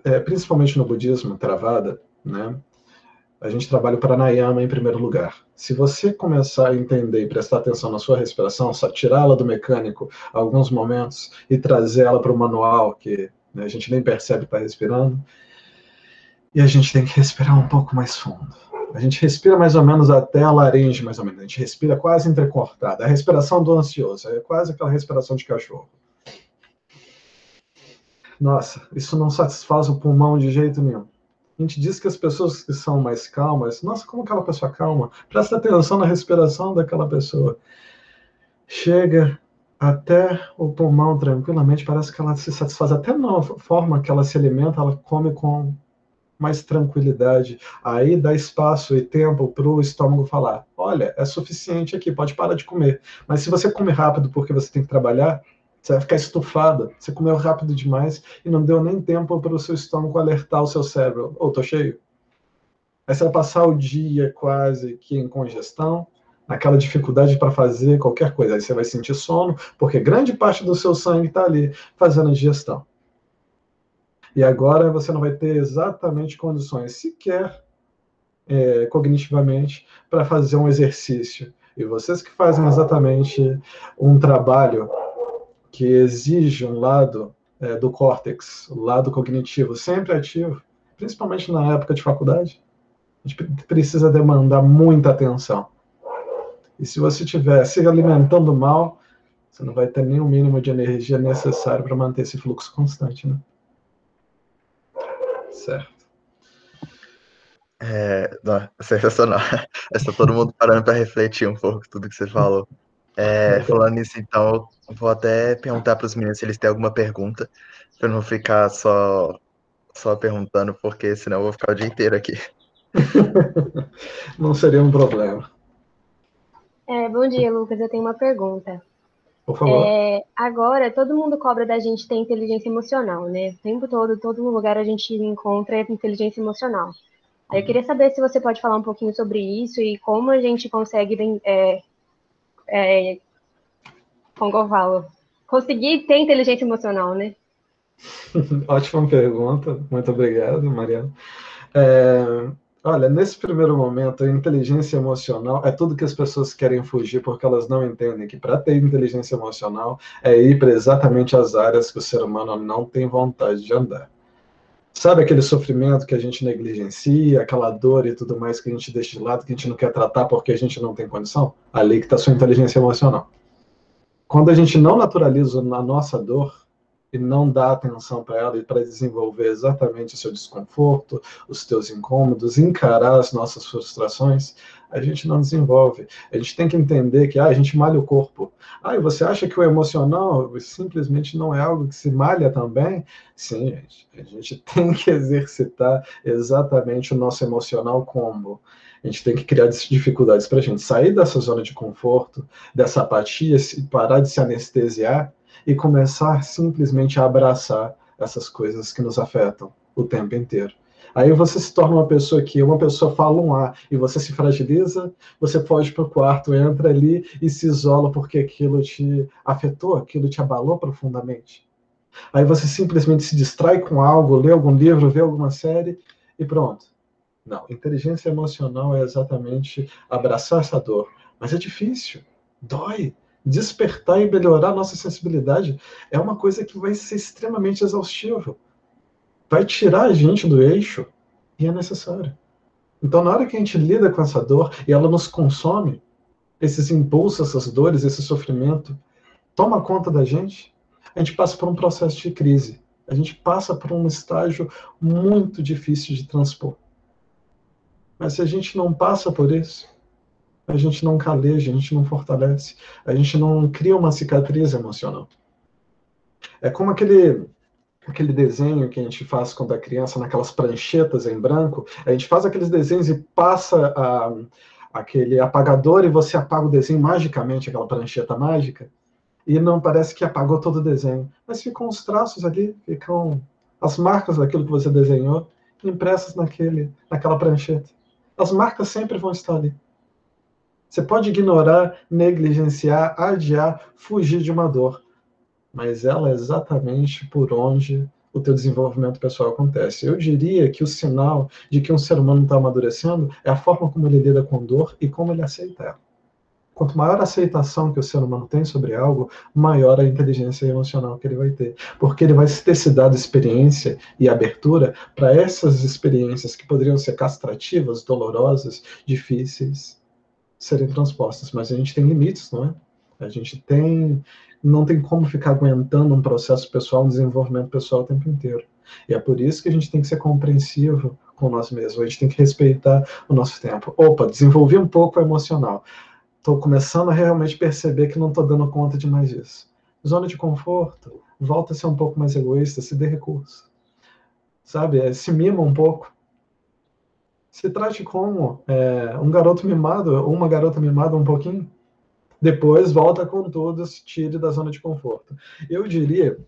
é, principalmente no budismo, travada, né? a gente trabalha o pranayama em primeiro lugar. Se você começar a entender e prestar atenção na sua respiração, só tirá-la do mecânico alguns momentos e trazê-la para o manual, que né, a gente nem percebe que está respirando, e a gente tem que respirar um pouco mais fundo. A gente respira mais ou menos até a laringe, mais ou menos. A gente respira quase entrecortada. A respiração do ansioso é quase aquela respiração de cachorro. Nossa, isso não satisfaz o pulmão de jeito nenhum. A gente diz que as pessoas que são mais calmas, nossa, como aquela pessoa calma? Presta atenção na respiração daquela pessoa. Chega até o pulmão tranquilamente, parece que ela se satisfaz até na forma que ela se alimenta, ela come com mais tranquilidade. Aí dá espaço e tempo para o estômago falar: olha, é suficiente aqui, pode parar de comer. Mas se você comer rápido porque você tem que trabalhar, você vai ficar estufada. Você comeu rápido demais e não deu nem tempo para o seu estômago alertar o seu cérebro. Ou oh, tô cheio. Aí você vai passar o dia quase que em congestão, naquela dificuldade para fazer qualquer coisa. Aí você vai sentir sono, porque grande parte do seu sangue está ali fazendo a digestão. E agora você não vai ter exatamente condições sequer é, cognitivamente para fazer um exercício. E vocês que fazem exatamente um trabalho que exige um lado é, do córtex, o lado cognitivo sempre ativo, principalmente na época de faculdade, a gente precisa demandar muita atenção. E se você estiver se alimentando mal, você não vai ter nem o mínimo de energia necessário para manter esse fluxo constante, né? Certo. É, não, sensacional. Está todo mundo parando para refletir um pouco tudo que você falou. É, falando nisso, então, vou até perguntar para os meninos se eles têm alguma pergunta, para não ficar só, só perguntando, porque senão eu vou ficar o dia inteiro aqui. não seria um problema. É, bom dia, Lucas. Eu tenho uma pergunta. Por favor. É, agora, todo mundo cobra da gente ter inteligência emocional, né? O tempo todo, todo lugar a gente encontra inteligência emocional. Aí eu queria saber se você pode falar um pouquinho sobre isso e como a gente consegue é, é, como eu falo, conseguir ter inteligência emocional, né? Ótima pergunta, muito obrigado, Mariana. É, olha, nesse primeiro momento, a inteligência emocional é tudo que as pessoas querem fugir porque elas não entendem que para ter inteligência emocional é ir para exatamente as áreas que o ser humano não tem vontade de andar. Sabe aquele sofrimento que a gente negligencia, aquela dor e tudo mais que a gente deixa de lado, que a gente não quer tratar porque a gente não tem condição? Ali que está sua inteligência emocional. Quando a gente não naturaliza a nossa dor e não dá atenção para ela e para desenvolver exatamente o seu desconforto, os teus incômodos, encarar as nossas frustrações, a gente não desenvolve. A gente tem que entender que ah, a gente malha o corpo. Ah, e você acha que o emocional simplesmente não é algo que se malha também? Sim, gente. A gente tem que exercitar exatamente o nosso emocional como? A gente tem que criar dificuldades para a gente sair dessa zona de conforto, dessa apatia, parar de se anestesiar e começar simplesmente a abraçar essas coisas que nos afetam o tempo inteiro. Aí você se torna uma pessoa que uma pessoa fala um A e você se fragiliza, você foge para o quarto, entra ali e se isola porque aquilo te afetou, aquilo te abalou profundamente. Aí você simplesmente se distrai com algo, lê algum livro, vê alguma série e pronto. Não, inteligência emocional é exatamente abraçar essa dor. Mas é difícil, dói. Despertar e melhorar nossa sensibilidade é uma coisa que vai ser extremamente exaustivo vai tirar a gente do eixo e é necessário. Então, na hora que a gente lida com essa dor e ela nos consome, esses impulsos, essas dores, esse sofrimento, toma conta da gente, a gente passa por um processo de crise. A gente passa por um estágio muito difícil de transpor. Mas se a gente não passa por isso, a gente não caleja, a gente não fortalece, a gente não cria uma cicatriz emocional. É como aquele aquele desenho que a gente faz quando é criança, naquelas pranchetas em branco, a gente faz aqueles desenhos e passa a, aquele apagador e você apaga o desenho magicamente, aquela prancheta mágica, e não parece que apagou todo o desenho, mas ficam os traços ali, ficam as marcas daquilo que você desenhou impressas naquele, naquela prancheta. As marcas sempre vão estar ali. Você pode ignorar, negligenciar, adiar, fugir de uma dor, mas ela é exatamente por onde o teu desenvolvimento pessoal acontece. Eu diria que o sinal de que um ser humano está amadurecendo é a forma como ele lida com dor e como ele aceita ela. Quanto maior a aceitação que o ser humano tem sobre algo, maior a inteligência emocional que ele vai ter. Porque ele vai ter se dado experiência e abertura para essas experiências que poderiam ser castrativas, dolorosas, difíceis, serem transpostas. Mas a gente tem limites, não é? A gente tem. Não tem como ficar aguentando um processo pessoal, um desenvolvimento pessoal o tempo inteiro. E é por isso que a gente tem que ser compreensivo com nós mesmos, a gente tem que respeitar o nosso tempo. Opa, desenvolvi um pouco o emocional estou começando a realmente perceber que não estou dando conta de mais isso. Zona de conforto, volta a ser um pouco mais egoísta, se dê recurso. Sabe? É, se mima um pouco. Se trate como é, um garoto mimado ou uma garota mimada um pouquinho. Depois volta com tudo, se tire da zona de conforto. Eu diria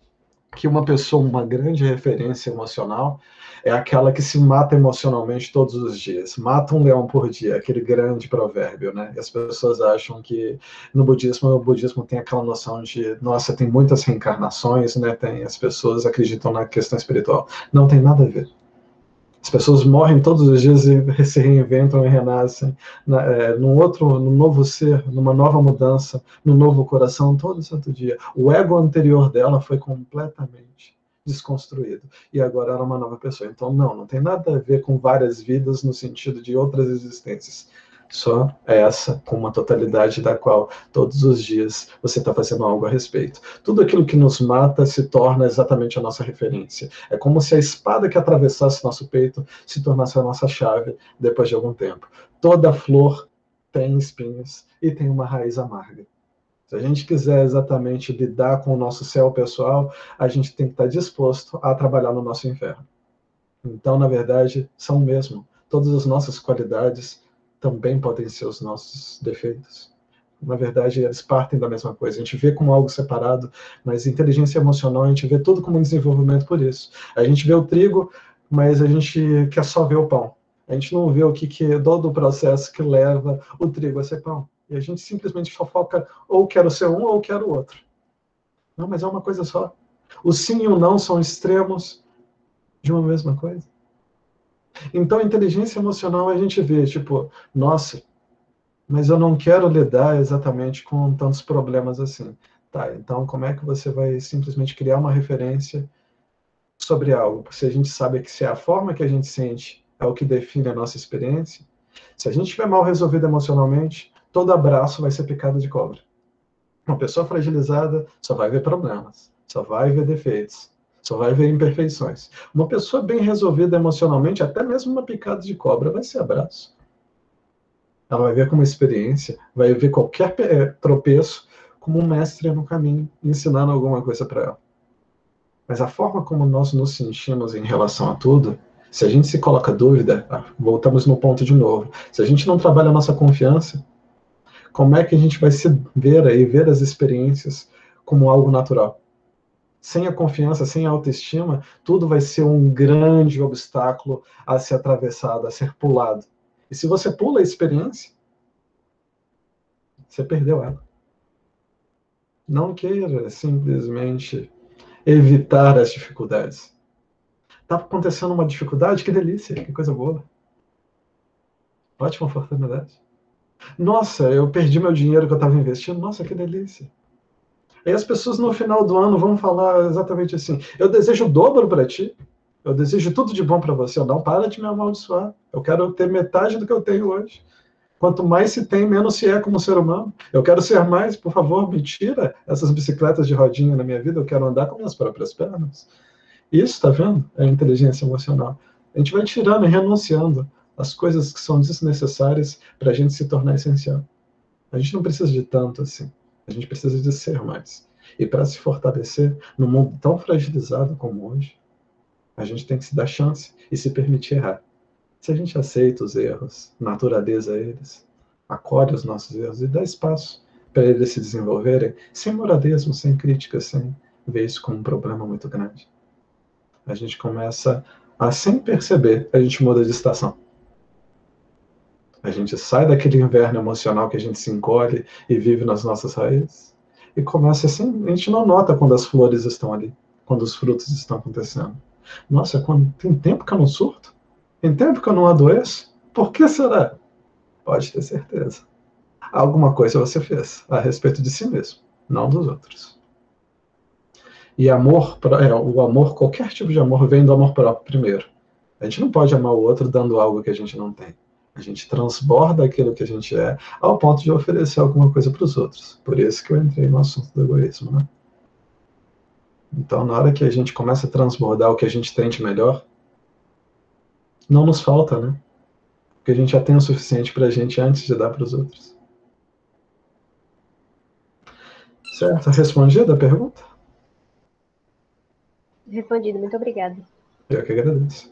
que uma pessoa, uma grande referência emocional, é aquela que se mata emocionalmente todos os dias. Mata um leão por dia, aquele grande provérbio, né? E as pessoas acham que no budismo, o budismo tem aquela noção de, nossa, tem muitas reencarnações, né? Tem, as pessoas acreditam na questão espiritual. Não tem nada a ver. As pessoas morrem todos os dias e se reinventam e renascem na, é, num outro, num novo ser, numa nova mudança, num novo coração, todo santo dia. O ego anterior dela foi completamente desconstruído e agora ela é uma nova pessoa. Então, não, não tem nada a ver com várias vidas no sentido de outras existências só essa, com uma totalidade da qual todos os dias você está fazendo algo a respeito. Tudo aquilo que nos mata se torna exatamente a nossa referência. É como se a espada que atravessasse nosso peito se tornasse a nossa chave depois de algum tempo. Toda flor tem espinhos e tem uma raiz amarga. Se a gente quiser exatamente lidar com o nosso céu pessoal, a gente tem que estar disposto a trabalhar no nosso inferno. Então, na verdade, são mesmo todas as nossas qualidades também podem ser os nossos defeitos. Na verdade, eles partem da mesma coisa. A gente vê como algo separado, mas inteligência emocional a gente vê tudo como um desenvolvimento por isso. A gente vê o trigo, mas a gente quer só ver o pão. A gente não vê o que, que é todo o processo que leva o trigo a ser pão. E a gente simplesmente só foca ou quero ser um ou quero o outro. Não, mas é uma coisa só. O sim e o não são extremos de uma mesma coisa. Então, inteligência emocional a gente vê, tipo, nossa, mas eu não quero lidar exatamente com tantos problemas assim. Tá, então como é que você vai simplesmente criar uma referência sobre algo? Se a gente sabe que se é a forma que a gente sente é o que define a nossa experiência, se a gente estiver mal resolvido emocionalmente, todo abraço vai ser picado de cobra. Uma pessoa fragilizada só vai ver problemas, só vai ver defeitos, só vai ver imperfeições. Uma pessoa bem resolvida emocionalmente, até mesmo uma picada de cobra, vai ser abraço. Ela vai ver como experiência, vai ver qualquer eh, tropeço como um mestre no caminho, ensinando alguma coisa para ela. Mas a forma como nós nos sentimos em relação a tudo, se a gente se coloca dúvida, ah, voltamos no ponto de novo. Se a gente não trabalha a nossa confiança, como é que a gente vai se ver aí, ver as experiências como algo natural? Sem a confiança, sem a autoestima, tudo vai ser um grande obstáculo a ser atravessado, a ser pulado. E se você pula a experiência, você perdeu ela. Não queira simplesmente evitar as dificuldades. Está acontecendo uma dificuldade? Que delícia, que coisa boa. Ótima oportunidade. Nossa, eu perdi meu dinheiro que eu estava investindo. Nossa, que delícia. Aí as pessoas no final do ano vão falar exatamente assim: eu desejo o dobro para ti, eu desejo tudo de bom para você. Não para de me amaldiçoar. Eu quero ter metade do que eu tenho hoje. Quanto mais se tem, menos se é como ser humano. Eu quero ser mais, por favor, me tira essas bicicletas de rodinha na minha vida. Eu quero andar com minhas próprias pernas. Isso, está vendo? É inteligência emocional. A gente vai tirando e renunciando as coisas que são desnecessárias para a gente se tornar essencial. A gente não precisa de tanto assim. A gente precisa de ser mais. E para se fortalecer num mundo tão fragilizado como hoje, a gente tem que se dar chance e se permitir errar. Se a gente aceita os erros, naturaliza eles, acolhe os nossos erros e dá espaço para eles se desenvolverem, sem moralismo, sem crítica, sem ver isso como um problema muito grande. A gente começa a, sem perceber, a gente muda de estação. A gente sai daquele inverno emocional que a gente se encolhe e vive nas nossas raízes e começa assim. A gente não nota quando as flores estão ali, quando os frutos estão acontecendo. Nossa, quando, tem tempo que eu não surto? Tem tempo que eu não adoeço? Por que será? Pode ter certeza. alguma coisa você fez a respeito de si mesmo, não dos outros. E amor, é, o amor, qualquer tipo de amor vem do amor próprio primeiro. A gente não pode amar o outro dando algo que a gente não tem. A gente transborda aquilo que a gente é ao ponto de oferecer alguma coisa para os outros. Por isso que eu entrei no assunto do egoísmo, né? Então, na hora que a gente começa a transbordar o que a gente tem de melhor, não nos falta, né? Porque a gente já tem o suficiente para a gente antes de dar para os outros. Certo? Respondida a pergunta? Respondido, muito obrigada. Eu que agradeço.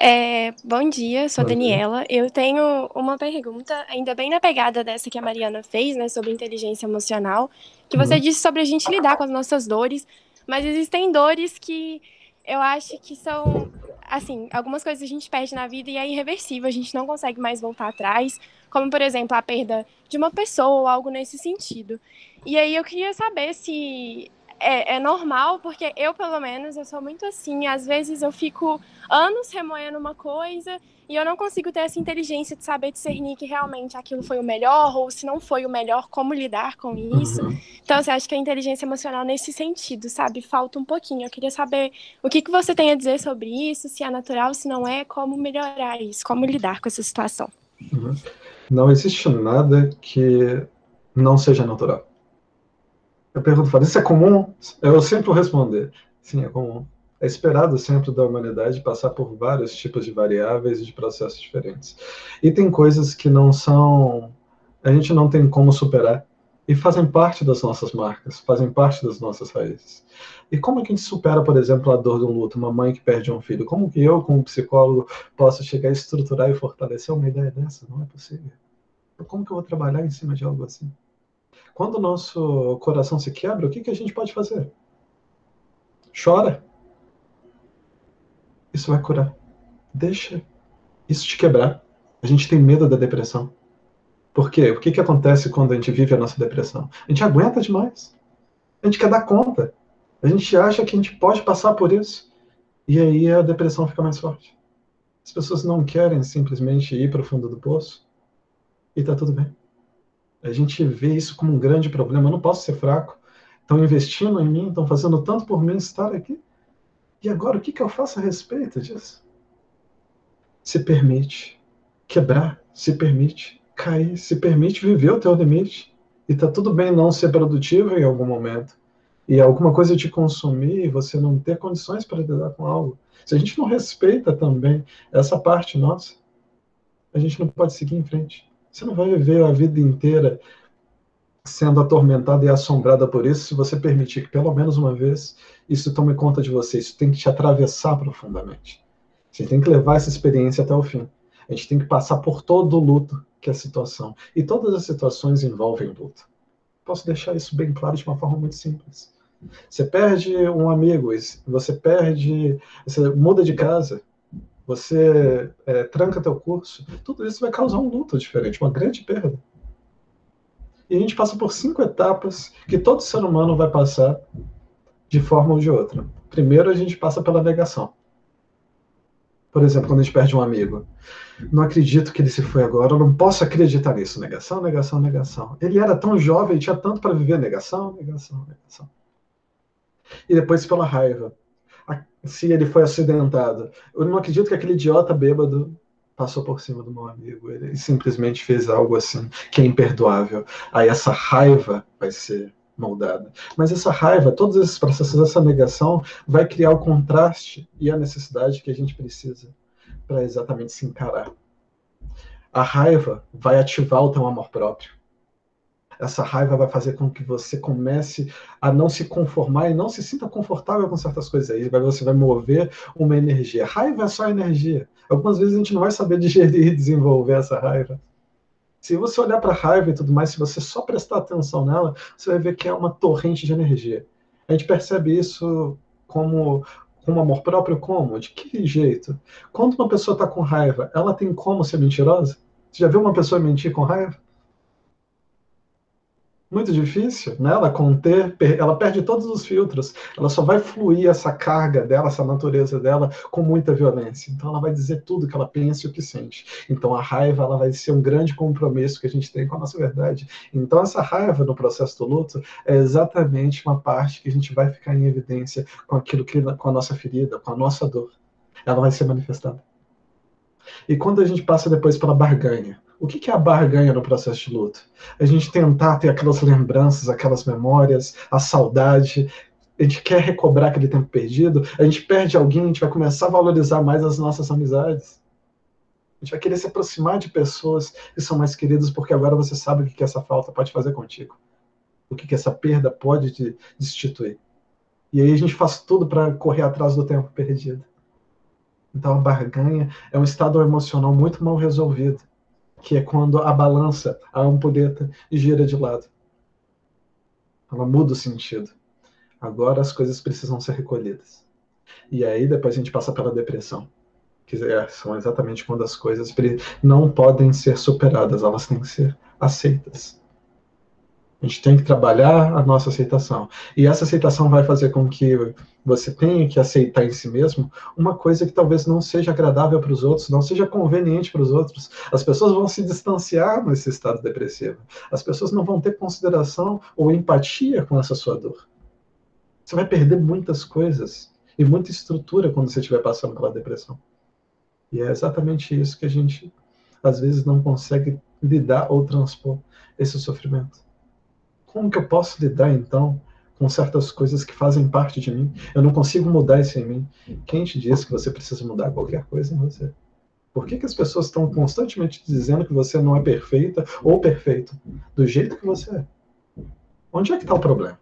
É, bom dia, sou a Daniela. Eu tenho uma pergunta, ainda bem na pegada dessa que a Mariana fez, né, sobre inteligência emocional, que você uhum. disse sobre a gente lidar com as nossas dores, mas existem dores que eu acho que são, assim, algumas coisas a gente perde na vida e é irreversível, a gente não consegue mais voltar atrás, como, por exemplo, a perda de uma pessoa ou algo nesse sentido. E aí eu queria saber se é, é, normal, porque eu, pelo menos, eu sou muito assim. Às vezes eu fico anos remoendo uma coisa e eu não consigo ter essa inteligência de saber discernir que realmente aquilo foi o melhor ou se não foi o melhor, como lidar com isso. Uhum. Então, você acha que a inteligência emocional nesse sentido, sabe? Falta um pouquinho. Eu queria saber o que, que você tem a dizer sobre isso, se é natural, se não é, como melhorar isso, como lidar com essa situação. Uhum. Não existe nada que não seja natural. Eu pergunto, falo, isso é comum? Eu sempre vou responder, sim, é comum. É esperado sempre da humanidade passar por vários tipos de variáveis e de processos diferentes. E tem coisas que não são. A gente não tem como superar. E fazem parte das nossas marcas, fazem parte das nossas raízes. E como que a gente supera, por exemplo, a dor de um luto, uma mãe que perde um filho? Como que eu, como psicólogo, posso chegar a estruturar e fortalecer uma ideia dessa? Não é possível. Como que eu vou trabalhar em cima de algo assim? Quando o nosso coração se quebra, o que, que a gente pode fazer? Chora. Isso vai curar. Deixa isso te quebrar. A gente tem medo da depressão. Por quê? O que, que acontece quando a gente vive a nossa depressão? A gente aguenta demais. A gente quer dar conta. A gente acha que a gente pode passar por isso. E aí a depressão fica mais forte. As pessoas não querem simplesmente ir para o fundo do poço. E tá tudo bem. A gente vê isso como um grande problema. Eu não posso ser fraco. Estão investindo em mim, estão fazendo tanto por mim estar aqui. E agora, o que, que eu faço a respeito disso? Se permite quebrar, se permite cair, se permite viver o teu limite. E tá tudo bem não ser produtivo em algum momento. E alguma coisa te consumir e você não ter condições para lidar com algo. Se a gente não respeita também essa parte nossa, a gente não pode seguir em frente. Você não vai viver a vida inteira sendo atormentada e assombrada por isso se você permitir que pelo menos uma vez isso tome conta de você. Isso tem que te atravessar profundamente. Você tem que levar essa experiência até o fim. A gente tem que passar por todo o luto que é a situação. E todas as situações envolvem luto. Posso deixar isso bem claro de uma forma muito simples. Você perde um amigo, você perde, você muda de casa, você é, tranca teu curso, tudo isso vai causar um luto diferente, uma grande perda. E a gente passa por cinco etapas que todo ser humano vai passar de forma ou de outra. Primeiro, a gente passa pela negação. Por exemplo, quando a gente perde um amigo. Não acredito que ele se foi agora, eu não posso acreditar nisso. Negação, negação, negação. Ele era tão jovem, tinha tanto para viver. Negação, negação, negação. E depois pela raiva se ele foi acidentado. Eu não acredito que aquele idiota bêbado passou por cima do meu amigo. Ele simplesmente fez algo assim que é imperdoável. Aí essa raiva vai ser moldada. Mas essa raiva, todos esses processos, essa negação, vai criar o contraste e a necessidade que a gente precisa para exatamente se encarar. A raiva vai ativar o teu amor próprio essa raiva vai fazer com que você comece a não se conformar e não se sinta confortável com certas coisas aí. Você vai mover uma energia. Raiva é só energia. Algumas vezes a gente não vai saber digerir e desenvolver essa raiva. Se você olhar para a raiva e tudo mais, se você só prestar atenção nela, você vai ver que é uma torrente de energia. A gente percebe isso como com amor próprio como? De que jeito? Quando uma pessoa está com raiva, ela tem como ser mentirosa? Você já viu uma pessoa mentir com raiva? Muito difícil, né? Ela conter, ela perde todos os filtros, ela só vai fluir essa carga dela, essa natureza dela com muita violência. Então ela vai dizer tudo que ela pensa e o que sente. Então a raiva ela vai ser um grande compromisso que a gente tem com a nossa verdade. Então essa raiva no processo do luto é exatamente uma parte que a gente vai ficar em evidência com aquilo que com a nossa ferida, com a nossa dor. Ela vai ser manifestada. E quando a gente passa depois pela barganha, o que é a barganha no processo de luto? A gente tentar ter aquelas lembranças, aquelas memórias, a saudade. A gente quer recobrar aquele tempo perdido. A gente perde alguém, a gente vai começar a valorizar mais as nossas amizades. A gente vai querer se aproximar de pessoas que são mais queridas, porque agora você sabe o que essa falta pode fazer contigo. O que essa perda pode te destituir. E aí a gente faz tudo para correr atrás do tempo perdido. Então a barganha é um estado emocional muito mal resolvido que é quando a balança, a ampulheta, gira de lado. Ela muda o sentido. Agora as coisas precisam ser recolhidas. E aí depois a gente passa pela depressão, que é, são exatamente quando as coisas não podem ser superadas, elas têm que ser aceitas. A gente tem que trabalhar a nossa aceitação. E essa aceitação vai fazer com que você tenha que aceitar em si mesmo uma coisa que talvez não seja agradável para os outros, não seja conveniente para os outros. As pessoas vão se distanciar nesse estado depressivo. As pessoas não vão ter consideração ou empatia com essa sua dor. Você vai perder muitas coisas e muita estrutura quando você estiver passando pela depressão. E é exatamente isso que a gente às vezes não consegue lidar ou transpor esse sofrimento. Como que eu posso lidar então com certas coisas que fazem parte de mim? Eu não consigo mudar isso em mim. Quem te diz que você precisa mudar qualquer coisa em você? Por que, que as pessoas estão constantemente dizendo que você não é perfeita ou perfeito do jeito que você é? Onde é que está o problema?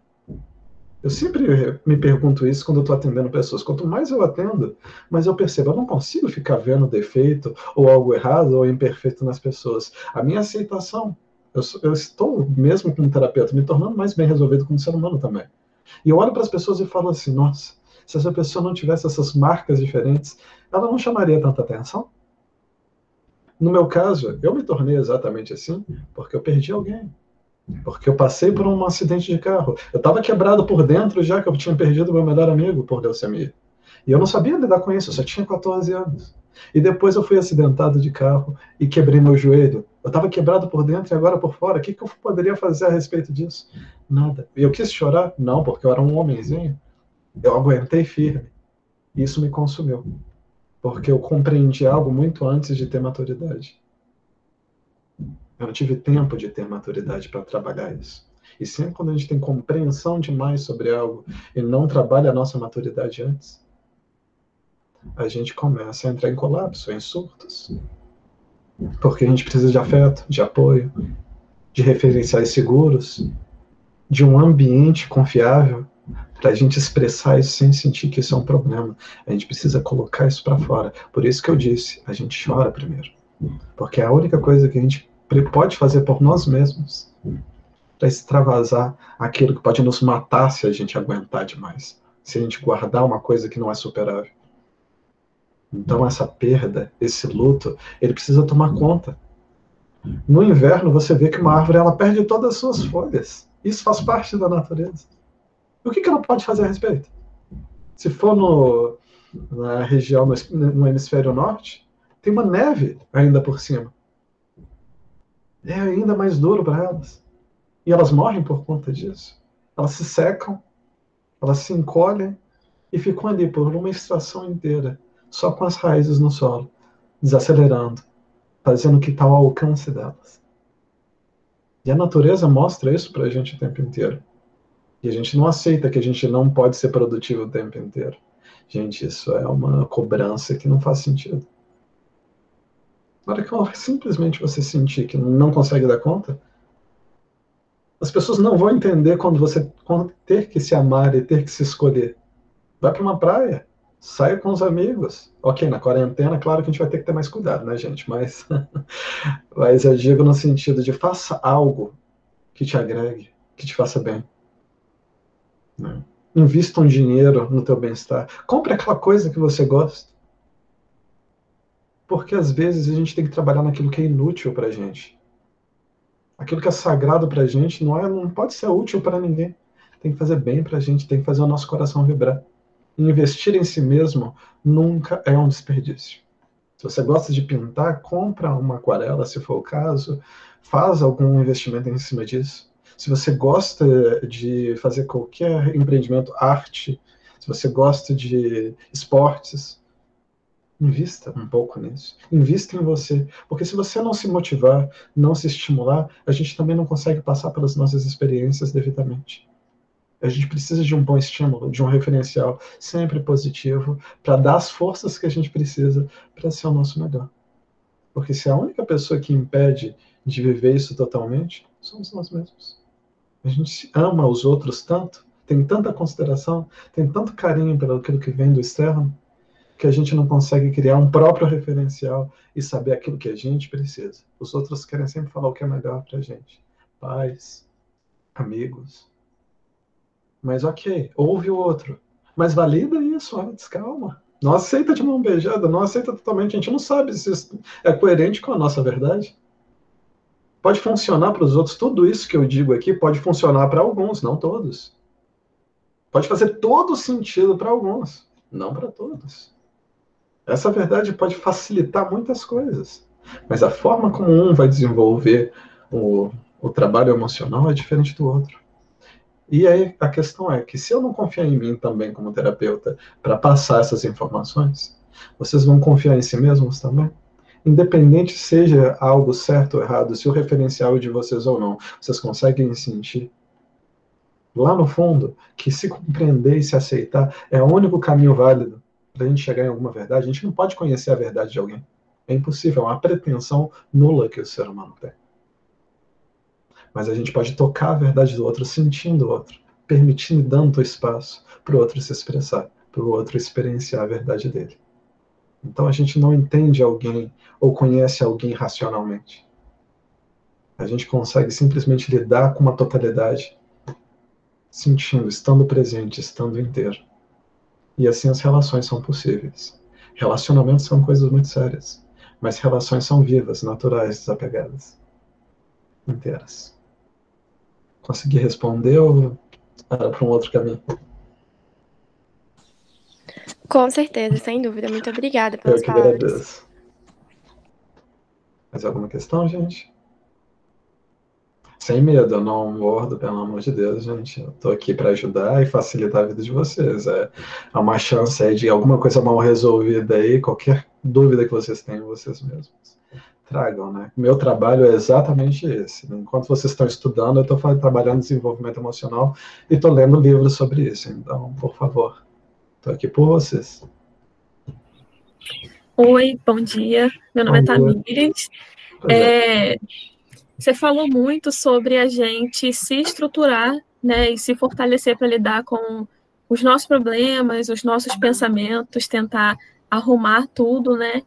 Eu sempre me pergunto isso quando estou atendendo pessoas. Quanto mais eu atendo, mais eu percebo. Eu não consigo ficar vendo defeito ou algo errado ou imperfeito nas pessoas. A minha aceitação eu, eu estou, mesmo como terapeuta, me tornando mais bem resolvido como ser humano também. E eu olho para as pessoas e falo assim: nossa, se essa pessoa não tivesse essas marcas diferentes, ela não chamaria tanta atenção? No meu caso, eu me tornei exatamente assim porque eu perdi alguém. Porque eu passei por um acidente de carro. Eu estava quebrado por dentro já que eu tinha perdido meu melhor amigo por leucemia. E eu não sabia lidar com isso, eu só tinha 14 anos. E depois eu fui acidentado de carro e quebrei meu joelho. Eu estava quebrado por dentro e agora por fora. O que, que eu poderia fazer a respeito disso? Nada. Eu quis chorar? Não, porque eu era um homenzinho. Eu aguentei firme. Isso me consumiu. Porque eu compreendi algo muito antes de ter maturidade. Eu não tive tempo de ter maturidade para trabalhar isso. E sempre quando a gente tem compreensão demais sobre algo e não trabalha a nossa maturidade antes, a gente começa a entrar em colapso, em surtos. Porque a gente precisa de afeto, de apoio, de referenciais seguros, de um ambiente confiável para a gente expressar isso sem sentir que isso é um problema. A gente precisa colocar isso para fora. Por isso que eu disse, a gente chora primeiro. Porque é a única coisa que a gente pode fazer por nós mesmos para extravasar aquilo que pode nos matar se a gente aguentar demais. Se a gente guardar uma coisa que não é superável. Então essa perda, esse luto, ele precisa tomar conta. No inverno você vê que uma árvore ela perde todas as suas folhas. Isso faz parte da natureza. o que, que ela pode fazer a respeito? Se for no, na região no, no hemisfério norte, tem uma neve ainda por cima. É ainda mais duro para elas. E elas morrem por conta disso. Elas se secam, elas se encolhem e ficam ali por uma estação inteira só com as raízes no solo, desacelerando, fazendo que tal ao alcance delas. E a natureza mostra isso para a gente o tempo inteiro. E a gente não aceita que a gente não pode ser produtivo o tempo inteiro. Gente, isso é uma cobrança que não faz sentido. Na hora que simplesmente você sentir que não consegue dar conta, as pessoas não vão entender quando você ter que se amar e ter que se escolher. Vai para uma praia, Saia com os amigos. Ok, na quarentena, claro que a gente vai ter que ter mais cuidado, né, gente? Mas, mas eu digo no sentido de faça algo que te agregue, que te faça bem. Né? Invista um dinheiro no teu bem-estar. Compre aquela coisa que você gosta. Porque às vezes a gente tem que trabalhar naquilo que é inútil pra gente. Aquilo que é sagrado para gente não, é, não pode ser útil para ninguém. Tem que fazer bem para gente, tem que fazer o nosso coração vibrar. Investir em si mesmo nunca é um desperdício. Se você gosta de pintar, compra uma aquarela, se for o caso, faz algum investimento em cima disso. Se você gosta de fazer qualquer empreendimento, arte, se você gosta de esportes, invista um pouco nisso. Invista em você. Porque se você não se motivar, não se estimular, a gente também não consegue passar pelas nossas experiências devidamente. A gente precisa de um bom estímulo, de um referencial sempre positivo, para dar as forças que a gente precisa para ser o nosso melhor. Porque se a única pessoa que impede de viver isso totalmente, somos nós mesmos. A gente ama os outros tanto, tem tanta consideração, tem tanto carinho pelo aquilo que vem do externo, que a gente não consegue criar um próprio referencial e saber aquilo que a gente precisa. Os outros querem sempre falar o que é melhor para a gente. Pais, amigos, mas ok, ouve o outro. Mas valida isso antes, calma. Não aceita de mão beijada, não aceita totalmente. A gente não sabe se isso é coerente com a nossa verdade. Pode funcionar para os outros, tudo isso que eu digo aqui pode funcionar para alguns, não todos. Pode fazer todo sentido para alguns, não para todos. Essa verdade pode facilitar muitas coisas, mas a forma como um vai desenvolver o, o trabalho emocional é diferente do outro. E aí a questão é que se eu não confiar em mim também como terapeuta para passar essas informações, vocês vão confiar em si mesmos também? Independente seja algo certo ou errado, se o referencial é de vocês ou não, vocês conseguem sentir lá no fundo que se compreender e se aceitar é o único caminho válido para a gente chegar em alguma verdade. A gente não pode conhecer a verdade de alguém. É impossível, é uma pretensão nula que o ser humano tem mas a gente pode tocar a verdade do outro sentindo o outro, permitindo e dando espaço para o outro se expressar, para o outro experienciar a verdade dele. Então a gente não entende alguém ou conhece alguém racionalmente. A gente consegue simplesmente lidar com uma totalidade, sentindo, estando presente, estando inteiro. E assim as relações são possíveis. Relacionamentos são coisas muito sérias, mas relações são vivas, naturais, desapegadas, inteiras. Consegui responder ou para um outro caminho? Com certeza, sem dúvida. Muito obrigada pelas Eu que palavras. agradeço. Mais alguma questão, gente? Sem medo, eu não mordo, pelo amor de Deus, gente. Eu tô aqui para ajudar e facilitar a vida de vocês. É, é uma chance aí de alguma coisa mal resolvida aí, qualquer dúvida que vocês tenham vocês mesmos tragam, né? Meu trabalho é exatamente esse. Né? Enquanto vocês estão estudando, eu estou trabalhando desenvolvimento emocional e estou lendo livros sobre isso. Então, por favor, estou aqui por vocês. Oi, bom dia. Meu nome bom é Tamires. É, você falou muito sobre a gente se estruturar né, e se fortalecer para lidar com os nossos problemas, os nossos pensamentos, tentar arrumar tudo, né?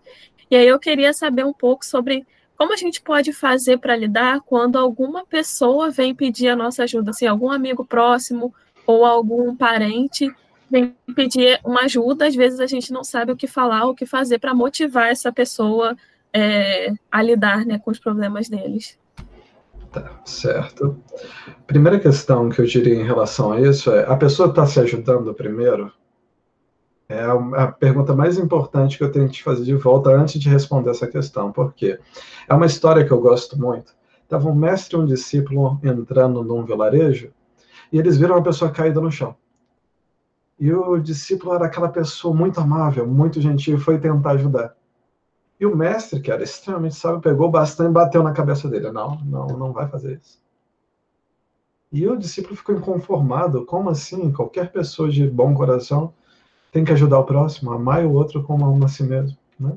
E aí eu queria saber um pouco sobre como a gente pode fazer para lidar quando alguma pessoa vem pedir a nossa ajuda, assim, algum amigo próximo ou algum parente vem pedir uma ajuda, às vezes a gente não sabe o que falar, o que fazer para motivar essa pessoa é, a lidar né, com os problemas deles. Tá, certo. Primeira questão que eu diria em relação a isso é: a pessoa está se ajudando primeiro? É a, pergunta mais importante que eu tenho que te fazer de volta antes de responder essa questão. Por quê? É uma história que eu gosto muito. Estava um mestre e um discípulo entrando num vilarejo e eles viram uma pessoa caída no chão. E o discípulo era aquela pessoa muito amável, muito gentil, e foi tentar ajudar. E o mestre, que era extremamente sábio, pegou bastante e bateu na cabeça dele. Não, não, não vai fazer isso. E o discípulo ficou inconformado. Como assim? Qualquer pessoa de bom coração tem que ajudar o próximo, amar o outro como ama a si mesmo. Né?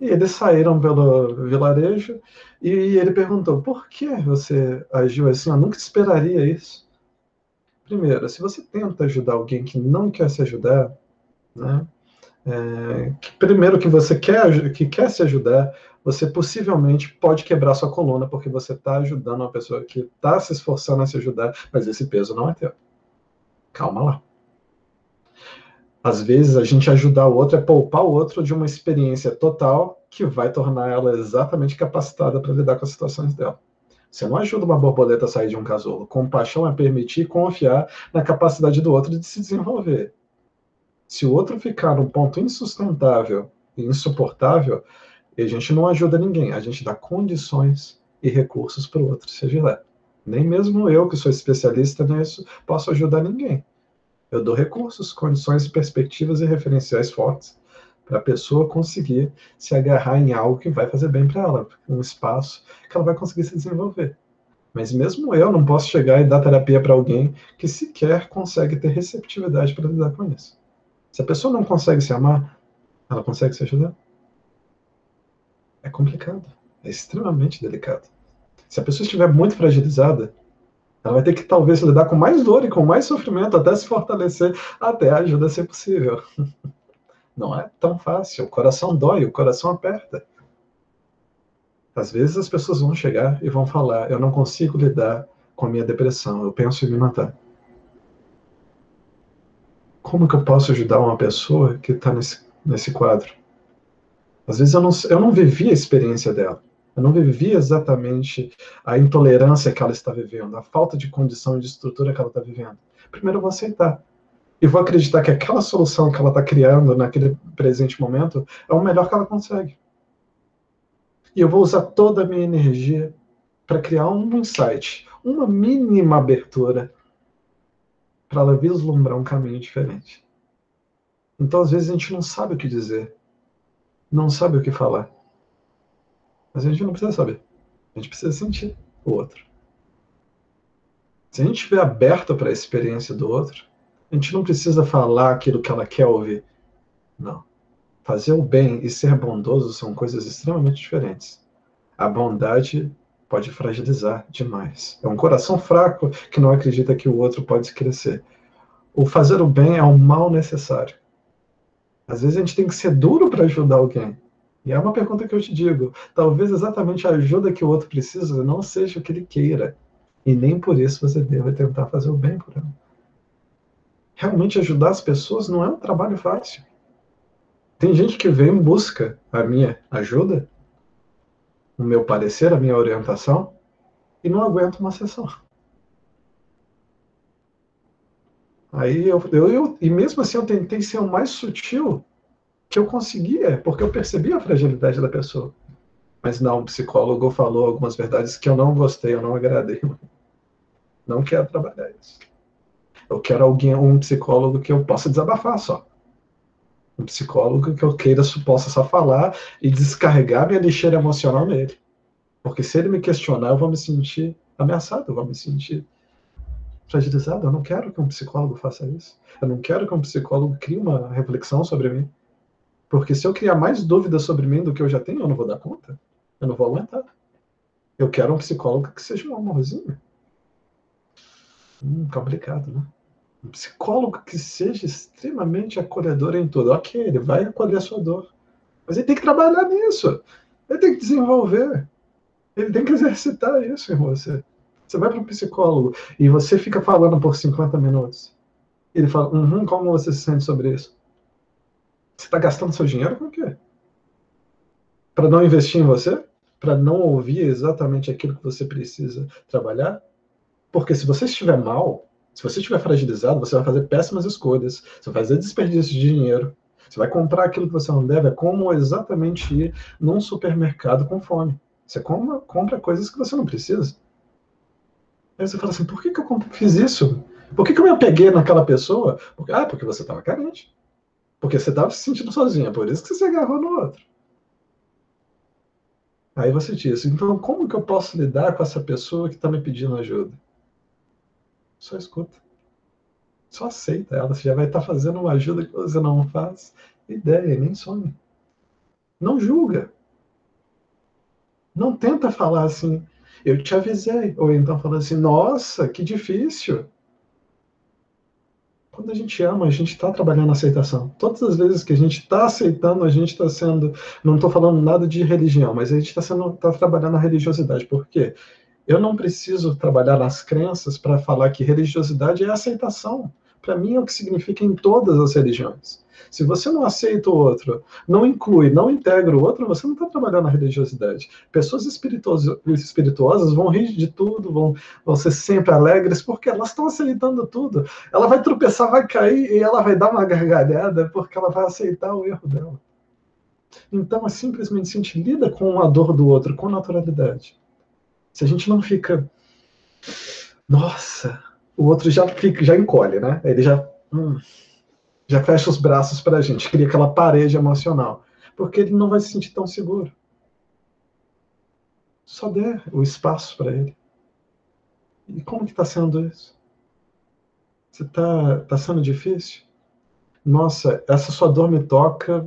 E eles saíram pelo vilarejo e ele perguntou: por que você agiu assim? Eu nunca esperaria isso. Primeiro, se você tenta ajudar alguém que não quer se ajudar, né? É, que primeiro que você quer que quer se ajudar, você possivelmente pode quebrar sua coluna porque você está ajudando uma pessoa que está se esforçando a se ajudar, mas esse peso não é teu. Calma lá às vezes, a gente ajudar o outro é poupar o outro de uma experiência total que vai tornar ela exatamente capacitada para lidar com as situações dela. Você não ajuda uma borboleta a sair de um casulo. Compaixão é permitir confiar na capacidade do outro de se desenvolver. Se o outro ficar num ponto insustentável e insuportável, a gente não ajuda ninguém, a gente dá condições e recursos para o outro se ajudar. Nem mesmo eu, que sou especialista nisso, posso ajudar ninguém. Eu dou recursos, condições, perspectivas e referenciais fortes para a pessoa conseguir se agarrar em algo que vai fazer bem para ela, um espaço que ela vai conseguir se desenvolver. Mas mesmo eu não posso chegar e dar terapia para alguém que sequer consegue ter receptividade para lidar com isso. Se a pessoa não consegue se amar, ela consegue se ajudar? É complicado. É extremamente delicado. Se a pessoa estiver muito fragilizada, ela vai ter que talvez lidar com mais dor e com mais sofrimento até se fortalecer, até a ajuda ser possível. Não é tão fácil. O coração dói, o coração aperta. Às vezes as pessoas vão chegar e vão falar: Eu não consigo lidar com a minha depressão, eu penso em me matar. Como que eu posso ajudar uma pessoa que está nesse, nesse quadro? Às vezes eu não, eu não vivi a experiência dela. Eu não vivi exatamente a intolerância que ela está vivendo, a falta de condição e de estrutura que ela está vivendo. Primeiro eu vou aceitar e vou acreditar que aquela solução que ela está criando naquele presente momento é o melhor que ela consegue. E eu vou usar toda a minha energia para criar um insight, uma mínima abertura para ela vislumbrar um caminho diferente. Então, às vezes, a gente não sabe o que dizer, não sabe o que falar. Mas a gente não precisa saber. A gente precisa sentir o outro. Se a gente estiver aberto para a experiência do outro, a gente não precisa falar aquilo que ela quer ouvir. Não. Fazer o bem e ser bondoso são coisas extremamente diferentes. A bondade pode fragilizar demais. É um coração fraco que não acredita que o outro pode crescer. O fazer o bem é um mal necessário. Às vezes a gente tem que ser duro para ajudar alguém. E é uma pergunta que eu te digo: talvez exatamente a ajuda que o outro precisa não seja o que ele queira. E nem por isso você deve tentar fazer o bem por ele realmente ajudar as pessoas não é um trabalho fácil. Tem gente que vem em busca a minha ajuda, o meu parecer, a minha orientação, e não aguenta uma sessão. Aí eu, eu, eu, e mesmo assim eu tentei ser o mais sutil que eu conseguia, porque eu percebi a fragilidade da pessoa. Mas não, o psicólogo falou algumas verdades que eu não gostei, eu não agradei. Não quero trabalhar isso. Eu quero alguém, um psicólogo que eu possa desabafar só. Um psicólogo que eu queira, possa só falar e descarregar minha lixeira emocional nele. Porque se ele me questionar, eu vou me sentir ameaçado, eu vou me sentir fragilizado. Eu não quero que um psicólogo faça isso. Eu não quero que um psicólogo crie uma reflexão sobre mim. Porque se eu criar mais dúvidas sobre mim do que eu já tenho, eu não vou dar conta. Eu não vou aguentar. Eu quero um psicólogo que seja um amorzinho. Hum, complicado, né? Um psicólogo que seja extremamente acolhedor em tudo. Ok, ele vai acolher a sua dor. Mas ele tem que trabalhar nisso. Ele tem que desenvolver. Ele tem que exercitar isso em você. Você vai para um psicólogo e você fica falando por 50 minutos. Ele fala, uhum, como você se sente sobre isso? Você está gastando seu dinheiro com o quê? Para não investir em você? Para não ouvir exatamente aquilo que você precisa trabalhar? Porque se você estiver mal, se você estiver fragilizado, você vai fazer péssimas escolhas, você vai fazer desperdício de dinheiro, você vai comprar aquilo que você não deve, é como exatamente ir num supermercado com fome. Você compra, compra coisas que você não precisa. Aí você fala assim, por que, que eu fiz isso? Por que, que eu me apeguei naquela pessoa? Porque, ah, porque você estava carente. Porque você estava se sentindo sozinha, por isso que você se agarrou no outro. Aí você diz, então como que eu posso lidar com essa pessoa que está me pedindo ajuda? Só escuta. Só aceita ela. Você já vai estar fazendo uma ajuda que você não faz ideia, nem sonha. Não julga. Não tenta falar assim, eu te avisei. Ou então fala assim, nossa, que difícil. Quando a gente ama, a gente está trabalhando a aceitação. Todas as vezes que a gente está aceitando, a gente está sendo. Não estou falando nada de religião, mas a gente está tá trabalhando a religiosidade. Por quê? Eu não preciso trabalhar nas crenças para falar que religiosidade é aceitação. Para mim é o que significa em todas as religiões. Se você não aceita o outro, não inclui, não integra o outro, você não está trabalhando na religiosidade. Pessoas espirituosas vão rir de tudo, vão, vão ser sempre alegres, porque elas estão aceitando tudo. Ela vai tropeçar, vai cair e ela vai dar uma gargalhada porque ela vai aceitar o erro dela. Então, é simplesmente a gente lida com a dor do outro com naturalidade. Se a gente não fica. Nossa, o outro já fica, já encolhe, né? Ele já. Hum, já fecha os braços para a gente, cria aquela parede emocional, porque ele não vai se sentir tão seguro. Só dê o espaço para ele. E como que está sendo isso? Você está tá sendo difícil? Nossa, essa sua dor me toca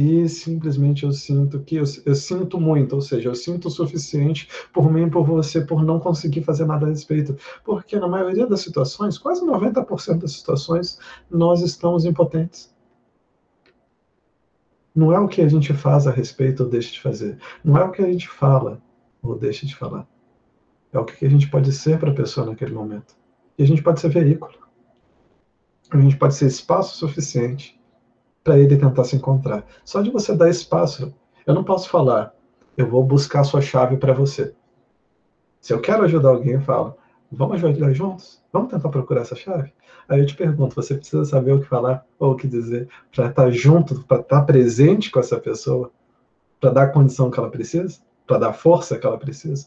e simplesmente eu sinto que eu, eu, sinto muito, ou seja, eu sinto o suficiente por mim por você por não conseguir fazer nada a respeito, porque na maioria das situações, quase 90% das situações, nós estamos impotentes. Não é o que a gente faz a respeito ou deixa de fazer, não é o que a gente fala ou deixa de falar. É o que a gente pode ser para a pessoa naquele momento. E a gente pode ser veículo. A gente pode ser espaço suficiente para ele tentar se encontrar. Só de você dar espaço, eu não posso falar, eu vou buscar sua chave para você. Se eu quero ajudar alguém, eu falo, vamos ajudar juntos? Vamos tentar procurar essa chave? Aí eu te pergunto, você precisa saber o que falar ou o que dizer para estar tá junto, para estar tá presente com essa pessoa, para dar a condição que ela precisa, para dar a força que ela precisa?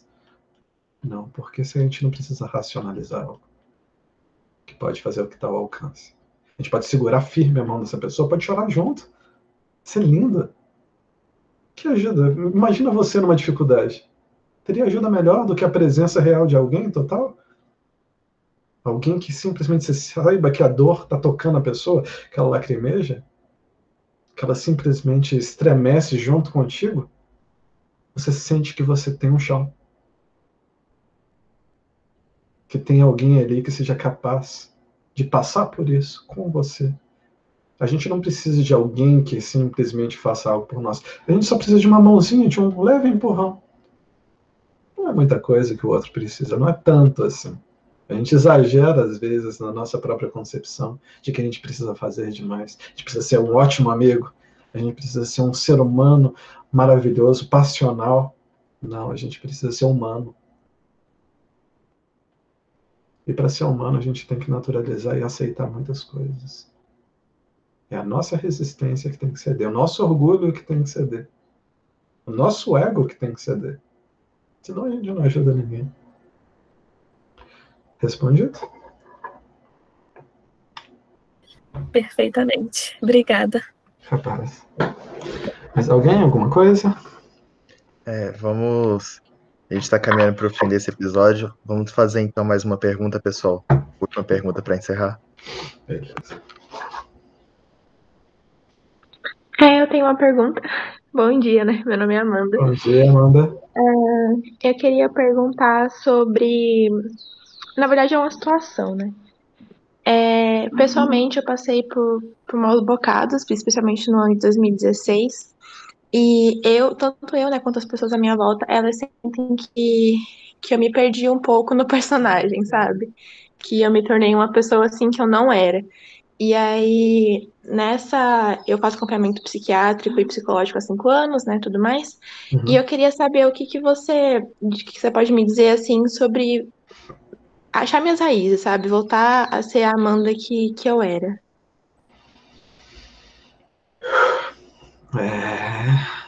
Não, porque se a gente não precisa racionalizar algo que pode fazer o que está ao alcance. A gente pode segurar firme a mão dessa pessoa, pode chorar junto. Ser linda. Que ajuda? Imagina você numa dificuldade. Teria ajuda melhor do que a presença real de alguém total? Alguém que simplesmente você saiba que a dor está tocando a pessoa, que ela lacrimeja, que ela simplesmente estremece junto contigo. Você sente que você tem um chão. Que tem alguém ali que seja capaz de passar por isso com você. A gente não precisa de alguém que simplesmente faça algo por nós. A gente só precisa de uma mãozinha, de um leve empurrão. Não é muita coisa que o outro precisa, não é tanto assim. A gente exagera, às vezes, na nossa própria concepção de que a gente precisa fazer demais. A gente precisa ser um ótimo amigo. A gente precisa ser um ser humano maravilhoso, passional. Não, a gente precisa ser humano. E para ser humano, a gente tem que naturalizar e aceitar muitas coisas. É a nossa resistência que tem que ceder, o nosso orgulho que tem que ceder, o nosso ego que tem que ceder. Senão a gente não ajuda ninguém. Respondido? Perfeitamente. Obrigada. Rapaz. Mais alguém? Alguma coisa? É, vamos a gente está caminhando para o fim desse episódio. Vamos fazer então mais uma pergunta, pessoal. Última pergunta para encerrar. Beleza. É, eu tenho uma pergunta. Bom dia, né? Meu nome é Amanda. Bom dia, Amanda. É, eu queria perguntar sobre. Na verdade, é uma situação, né? É, pessoalmente, eu passei por, por maus bocados, especialmente no ano de 2016. E eu, tanto eu, né, quanto as pessoas à minha volta, elas sentem que, que eu me perdi um pouco no personagem, sabe? Que eu me tornei uma pessoa assim que eu não era. E aí, nessa, eu faço acompanhamento psiquiátrico e psicológico há cinco anos, né, tudo mais. Uhum. E eu queria saber o que que você, de que você pode me dizer, assim, sobre achar minhas raízes, sabe? Voltar a ser a Amanda que, que eu era. É...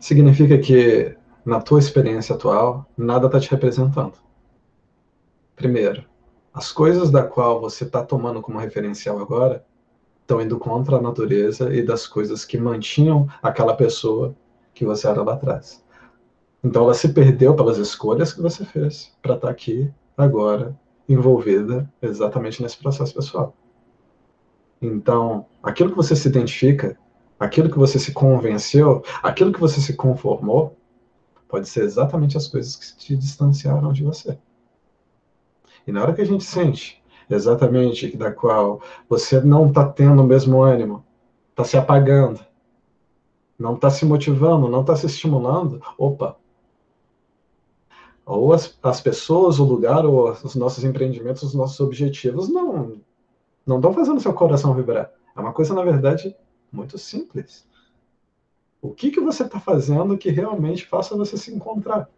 Significa que, na tua experiência atual, nada está te representando. Primeiro, as coisas da qual você está tomando como referencial agora estão indo contra a natureza e das coisas que mantinham aquela pessoa que você era lá atrás. Então ela se perdeu pelas escolhas que você fez para estar tá aqui agora envolvida exatamente nesse processo pessoal. Então, aquilo que você se identifica, aquilo que você se convenceu, aquilo que você se conformou, pode ser exatamente as coisas que te distanciaram de você. E na hora que a gente sente exatamente da qual você não está tendo o mesmo ânimo, está se apagando, não está se motivando, não está se estimulando, opa, ou as, as pessoas, o lugar, ou os nossos empreendimentos, os nossos objetivos não não estão fazendo seu coração vibrar. É uma coisa, na verdade, muito simples. O que, que você está fazendo que realmente faça você se encontrar?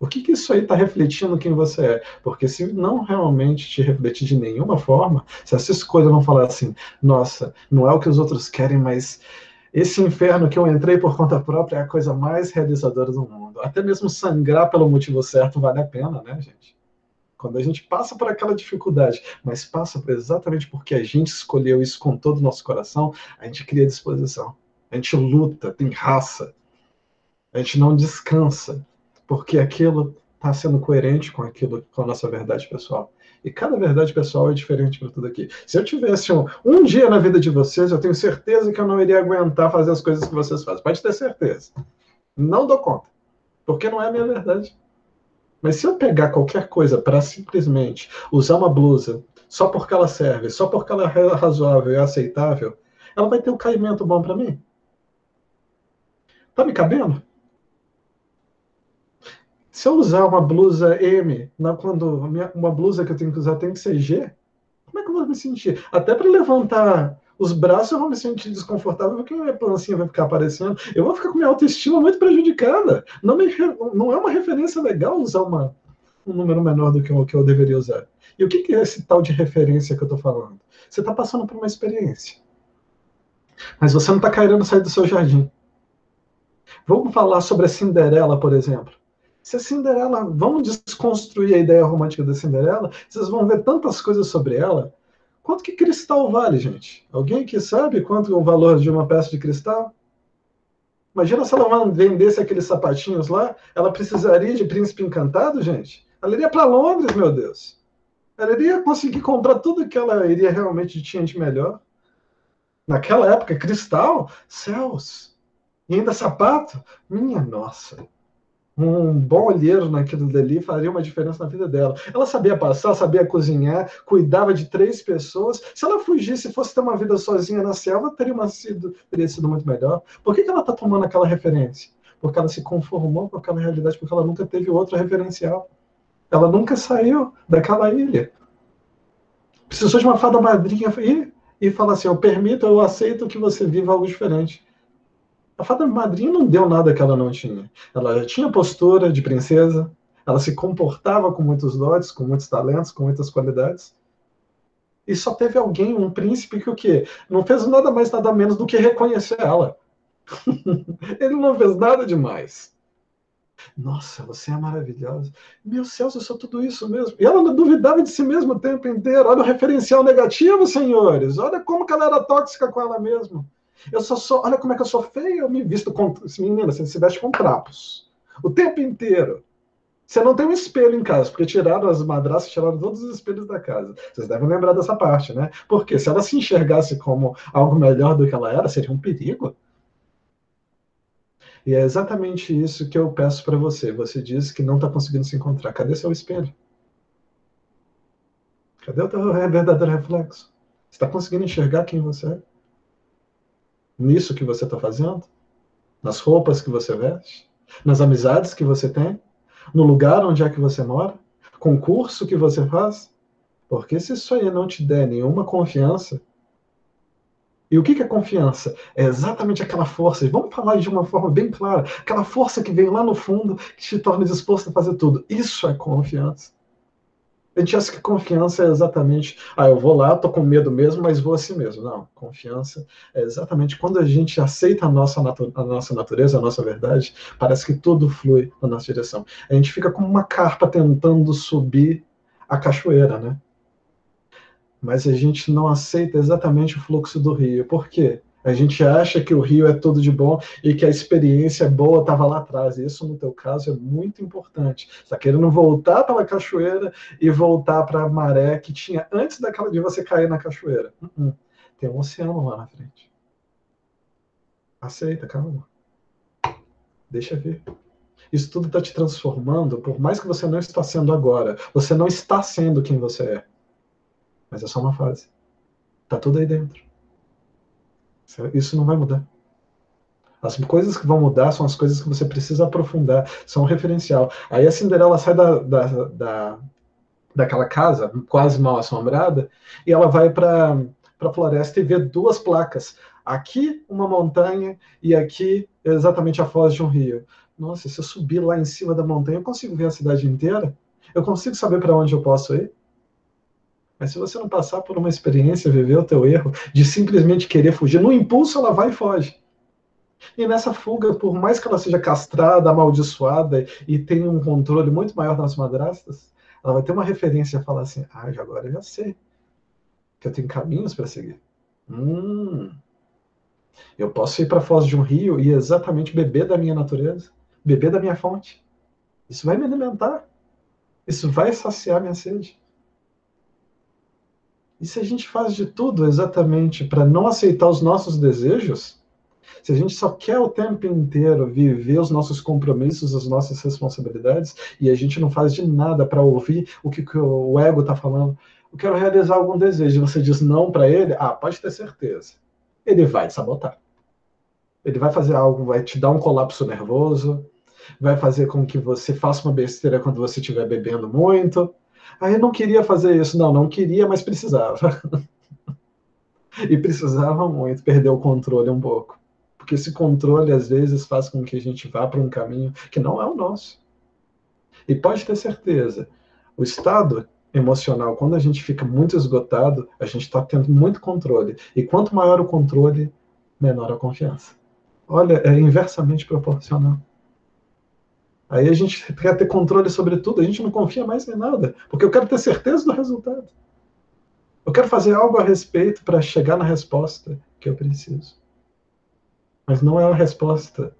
O que, que isso aí está refletindo quem você é? Porque se não realmente te refletir de nenhuma forma, se essa escolha não falar assim, nossa, não é o que os outros querem, mas esse inferno que eu entrei por conta própria é a coisa mais realizadora do mundo. Até mesmo sangrar pelo motivo certo vale a pena, né, gente? Quando a gente passa por aquela dificuldade, mas passa exatamente porque a gente escolheu isso com todo o nosso coração, a gente cria disposição. A gente luta, tem raça. A gente não descansa porque aquilo está sendo coerente com aquilo, com a nossa verdade pessoal. E cada verdade pessoal é diferente para tudo aqui. Se eu tivesse um, um dia na vida de vocês, eu tenho certeza que eu não iria aguentar fazer as coisas que vocês fazem. Pode ter certeza. Não dou conta. Porque não é a minha verdade. Mas se eu pegar qualquer coisa para simplesmente usar uma blusa só porque ela serve, só porque ela é razoável e aceitável, ela vai ter um caimento bom para mim? Tá me cabendo? Se eu usar uma blusa M, quando uma blusa que eu tenho que usar tem que ser G, como é que eu vou me sentir? Até para levantar os braços eu vou me sentir desconfortável porque minha pancinha vai ficar aparecendo. Eu vou ficar com minha autoestima muito prejudicada. Não, me, não é uma referência legal usar uma, um número menor do que o que eu deveria usar. E o que, que é esse tal de referência que eu estou falando? Você está passando por uma experiência. Mas você não está querendo sair do seu jardim. Vamos falar sobre a Cinderela, por exemplo. Se a Cinderela, vamos desconstruir a ideia romântica da Cinderela, vocês vão ver tantas coisas sobre ela. Quanto que cristal vale, gente? Alguém que sabe quanto é o valor de uma peça de cristal? Imagina se ela vendesse aqueles sapatinhos lá, ela precisaria de príncipe encantado, gente? Ela iria para Londres, meu Deus. Ela iria conseguir comprar tudo que ela iria realmente tinha de melhor. Naquela época, cristal, céus. E ainda sapato? Minha nossa. Um bom olheiro naquilo dali faria uma diferença na vida dela. Ela sabia passar, sabia cozinhar, cuidava de três pessoas. Se ela fugisse e fosse ter uma vida sozinha na selva, teria, uma sido, teria sido muito melhor. Por que, que ela está tomando aquela referência? Porque ela se conformou com aquela realidade, porque ela nunca teve outra referencial. Ela nunca saiu daquela ilha. Precisou de uma fada madrinha ir e falar assim: eu permito, eu aceito que você viva algo diferente. A fada madrinha não deu nada que ela não tinha. Ela já tinha postura de princesa, ela se comportava com muitos dotes, com muitos talentos, com muitas qualidades. E só teve alguém, um príncipe, que o quê? Não fez nada mais, nada menos do que reconhecer ela. Ele não fez nada demais. Nossa, você é maravilhosa. Meu céu, eu sou tudo isso mesmo. E ela não duvidava de si mesma o tempo inteiro. Olha o referencial negativo, senhores. Olha como ela era tóxica com ela mesma. Eu só sou, olha como é que eu sou feia, eu me visto com. Menina, você se veste com trapos. O tempo inteiro. Você não tem um espelho em casa, porque tiraram as madraças, tiraram todos os espelhos da casa. Vocês devem lembrar dessa parte, né? Porque se ela se enxergasse como algo melhor do que ela era, seria um perigo. E é exatamente isso que eu peço para você. Você diz que não está conseguindo se encontrar. Cadê seu espelho? Cadê o teu verdadeiro reflexo? Você está conseguindo enxergar quem você é? Nisso que você está fazendo? Nas roupas que você veste? Nas amizades que você tem? No lugar onde é que você mora? Concurso que você faz? Porque se isso aí não te der nenhuma confiança, e o que é confiança? É exatamente aquela força, vamos falar de uma forma bem clara, aquela força que vem lá no fundo, que te torna disposto a fazer tudo. Isso é confiança. Gente acha que confiança é exatamente, ah, eu vou lá, tô com medo mesmo, mas vou assim mesmo. Não, confiança é exatamente quando a gente aceita a nossa, a nossa natureza, a nossa verdade, parece que tudo flui na nossa direção. A gente fica como uma carpa tentando subir a cachoeira, né? Mas a gente não aceita exatamente o fluxo do rio. Por quê? A gente acha que o rio é tudo de bom e que a experiência boa estava lá atrás. Isso, no teu caso, é muito importante. Está querendo voltar para a cachoeira e voltar para a maré que tinha antes daquela de você cair na cachoeira. Uh -uh. Tem um oceano lá na frente. Aceita, calma. Deixa ver. Isso tudo está te transformando, por mais que você não está sendo agora. Você não está sendo quem você é. Mas é só uma fase. Está tudo aí dentro. Isso não vai mudar. As coisas que vão mudar são as coisas que você precisa aprofundar, são um referencial. Aí a Cinderela sai da, da, da daquela casa, quase mal assombrada, e ela vai para a floresta e vê duas placas. Aqui uma montanha e aqui exatamente a foz de um rio. Nossa, se eu subir lá em cima da montanha, eu consigo ver a cidade inteira? Eu consigo saber para onde eu posso ir? Mas se você não passar por uma experiência, viver o teu erro, de simplesmente querer fugir, no impulso ela vai e foge. E nessa fuga, por mais que ela seja castrada, amaldiçoada e tenha um controle muito maior das madrastas, ela vai ter uma referência a falar assim: ah, agora eu já sei que eu tenho caminhos para seguir. Hum, eu posso ir para a foz de um rio e exatamente beber da minha natureza, beber da minha fonte. Isso vai me alimentar. Isso vai saciar minha sede. E se a gente faz de tudo exatamente para não aceitar os nossos desejos, se a gente só quer o tempo inteiro viver os nossos compromissos, as nossas responsabilidades, e a gente não faz de nada para ouvir o que, que o ego está falando, eu quero realizar algum desejo, você diz não para ele, ah, pode ter certeza. Ele vai te sabotar. Ele vai fazer algo, vai te dar um colapso nervoso, vai fazer com que você faça uma besteira quando você estiver bebendo muito, ah, eu não queria fazer isso. Não, não queria, mas precisava. e precisava muito perder o controle um pouco. Porque esse controle, às vezes, faz com que a gente vá para um caminho que não é o nosso. E pode ter certeza, o estado emocional, quando a gente fica muito esgotado, a gente está tendo muito controle. E quanto maior o controle, menor a confiança. Olha, é inversamente proporcional. Aí a gente quer ter controle sobre tudo, a gente não confia mais em nada, porque eu quero ter certeza do resultado. Eu quero fazer algo a respeito para chegar na resposta que eu preciso. Mas não é a resposta.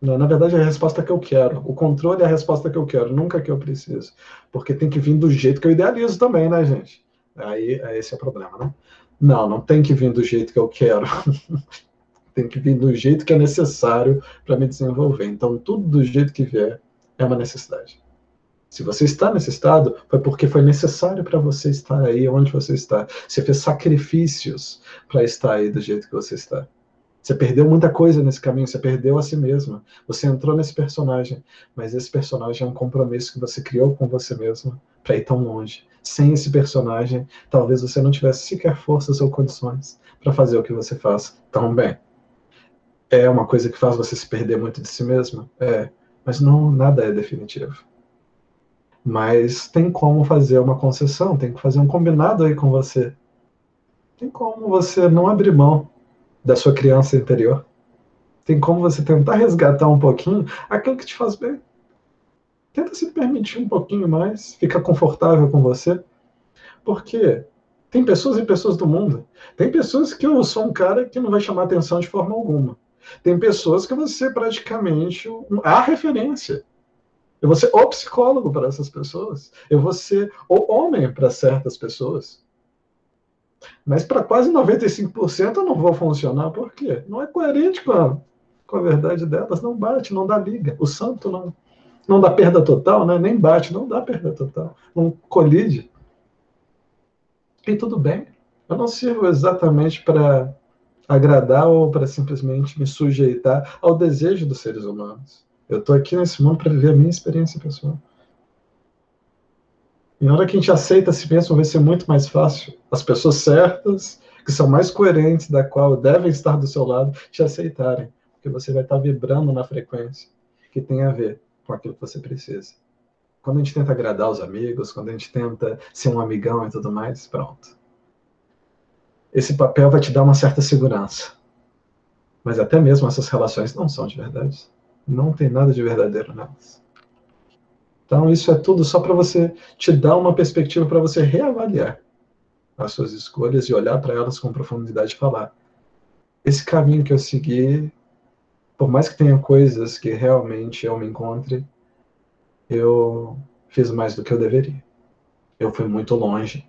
Na verdade, é a resposta que eu quero. O controle é a resposta que eu quero, nunca que eu preciso. Porque tem que vir do jeito que eu idealizo também, né, gente? Aí, esse é o problema, né? Não, não tem que vir do jeito que eu quero. tem que vir do jeito que é necessário para me desenvolver. Então, tudo do jeito que vier é uma necessidade. Se você está nesse estado, foi porque foi necessário para você estar aí onde você está. Você fez sacrifícios para estar aí do jeito que você está. Você perdeu muita coisa nesse caminho, você perdeu a si mesma. Você entrou nesse personagem, mas esse personagem é um compromisso que você criou com você mesma para ir tão longe. Sem esse personagem, talvez você não tivesse sequer forças ou condições para fazer o que você faz tão bem. É uma coisa que faz você se perder muito de si mesma? É mas não nada é definitivo. Mas tem como fazer uma concessão, tem que fazer um combinado aí com você. Tem como você não abrir mão da sua criança interior. Tem como você tentar resgatar um pouquinho aquilo que te faz bem. Tenta se permitir um pouquinho mais, ficar confortável com você. Porque tem pessoas e pessoas do mundo. Tem pessoas que eu sou um cara que não vai chamar atenção de forma alguma. Tem pessoas que você praticamente a referência. Eu vou ser o psicólogo para essas pessoas. Eu vou ser o homem para certas pessoas. Mas para quase 95% eu não vou funcionar. Por quê? Não é coerente com a, com a verdade delas. Não bate, não dá liga. O santo não, não dá perda total, né? nem bate, não dá perda total. Não colide. E tudo bem. Eu não sirvo exatamente para agradar ou para simplesmente me sujeitar ao desejo dos seres humanos. Eu estou aqui nesse mundo para viver a minha experiência pessoal. E na hora que a gente aceita si mesmo, vai ser muito mais fácil. As pessoas certas, que são mais coerentes, da qual devem estar do seu lado, te aceitarem. Porque você vai estar vibrando na frequência que tem a ver com aquilo que você precisa. Quando a gente tenta agradar os amigos, quando a gente tenta ser um amigão e tudo mais, pronto esse papel vai te dar uma certa segurança. Mas até mesmo essas relações não são de verdade. Não tem nada de verdadeiro nelas. Então, isso é tudo só para você te dar uma perspectiva para você reavaliar as suas escolhas e olhar para elas com profundidade e falar: esse caminho que eu segui, por mais que tenha coisas que realmente eu me encontre, eu fiz mais do que eu deveria. Eu fui muito longe.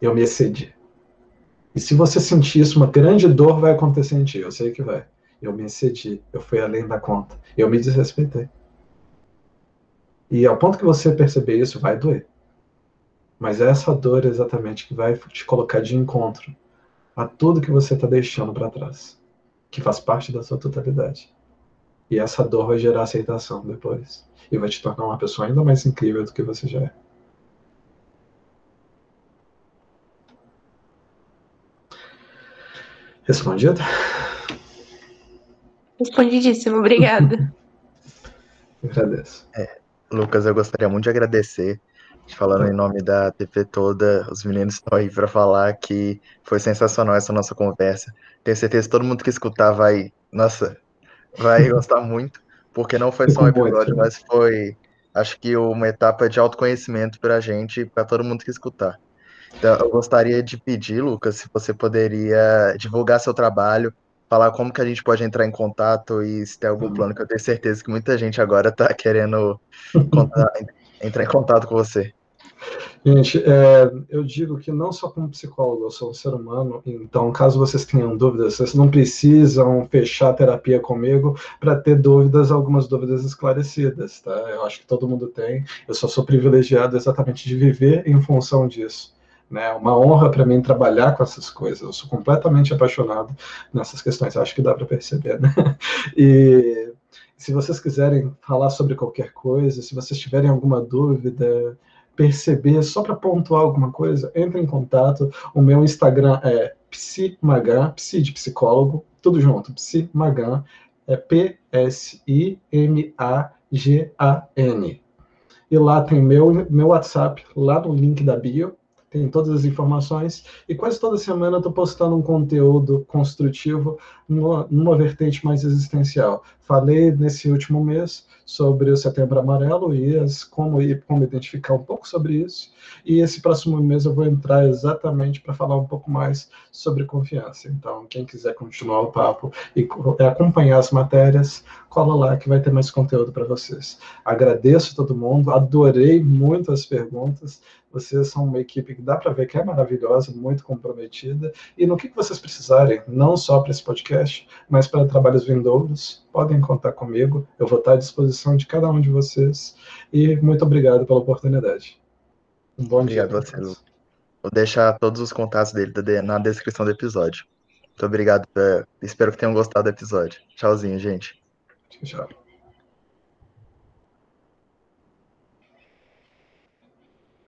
Eu me excedi. E se você sentir isso, uma grande dor vai acontecer em ti. Eu sei que vai. Eu me excedi, eu fui além da conta, eu me desrespeitei. E ao ponto que você perceber isso, vai doer. Mas é essa dor exatamente que vai te colocar de encontro a tudo que você está deixando para trás. que faz parte da sua totalidade. E essa dor vai gerar aceitação depois. E vai te tornar uma pessoa ainda mais incrível do que você já é. Respondido? Respondidíssimo, obrigada. Agradeço. É, Lucas, eu gostaria muito de agradecer, falando em nome da TV toda, os meninos estão aí para falar que foi sensacional essa nossa conversa. Tenho certeza que todo mundo que escutar vai, nossa, vai gostar muito, porque não foi só um episódio, mas foi, acho que uma etapa de autoconhecimento para a gente, para todo mundo que escutar. Então, eu gostaria de pedir, Lucas, se você poderia divulgar seu trabalho, falar como que a gente pode entrar em contato e se tem algum plano, que eu tenho certeza que muita gente agora está querendo contar, entrar em contato com você. Gente, é, eu digo que não só como psicólogo, eu sou um ser humano, então caso vocês tenham dúvidas, vocês não precisam fechar a terapia comigo para ter dúvidas, algumas dúvidas esclarecidas, tá? Eu acho que todo mundo tem, eu só sou privilegiado exatamente de viver em função disso. Né? É uma honra para mim trabalhar com essas coisas. Eu sou completamente apaixonado nessas questões. Acho que dá para perceber, né? E se vocês quiserem falar sobre qualquer coisa, se vocês tiverem alguma dúvida, perceber, só para pontuar alguma coisa, entre em contato. O meu Instagram é psimagan, psi de psicólogo, tudo junto, psimagan, é P-S-I-M-A-G-A-N. E lá tem meu, meu WhatsApp, lá no link da bio, tem todas as informações. E quase toda semana eu estou postando um conteúdo construtivo numa, numa, vertente mais existencial. Falei nesse último mês sobre o Setembro Amarelo e as, como, como identificar um pouco sobre isso. E esse próximo mês eu vou entrar exatamente para falar um pouco mais sobre confiança. Então, quem quiser continuar o papo e acompanhar as matérias, cola lá que vai ter mais conteúdo para vocês. Agradeço todo mundo, adorei muito as perguntas. Vocês são uma equipe que dá para ver que é maravilhosa, muito comprometida. E no que, que vocês precisarem, não só para esse podcast, mas para trabalhos vindouros, podem contar comigo. Eu vou estar à disposição de cada um de vocês. E muito obrigado pela oportunidade. Um bom obrigado dia. Obrigado você, Lu. Vou deixar todos os contatos dele na descrição do episódio. Muito obrigado. É, espero que tenham gostado do episódio. Tchauzinho, gente. Tchau.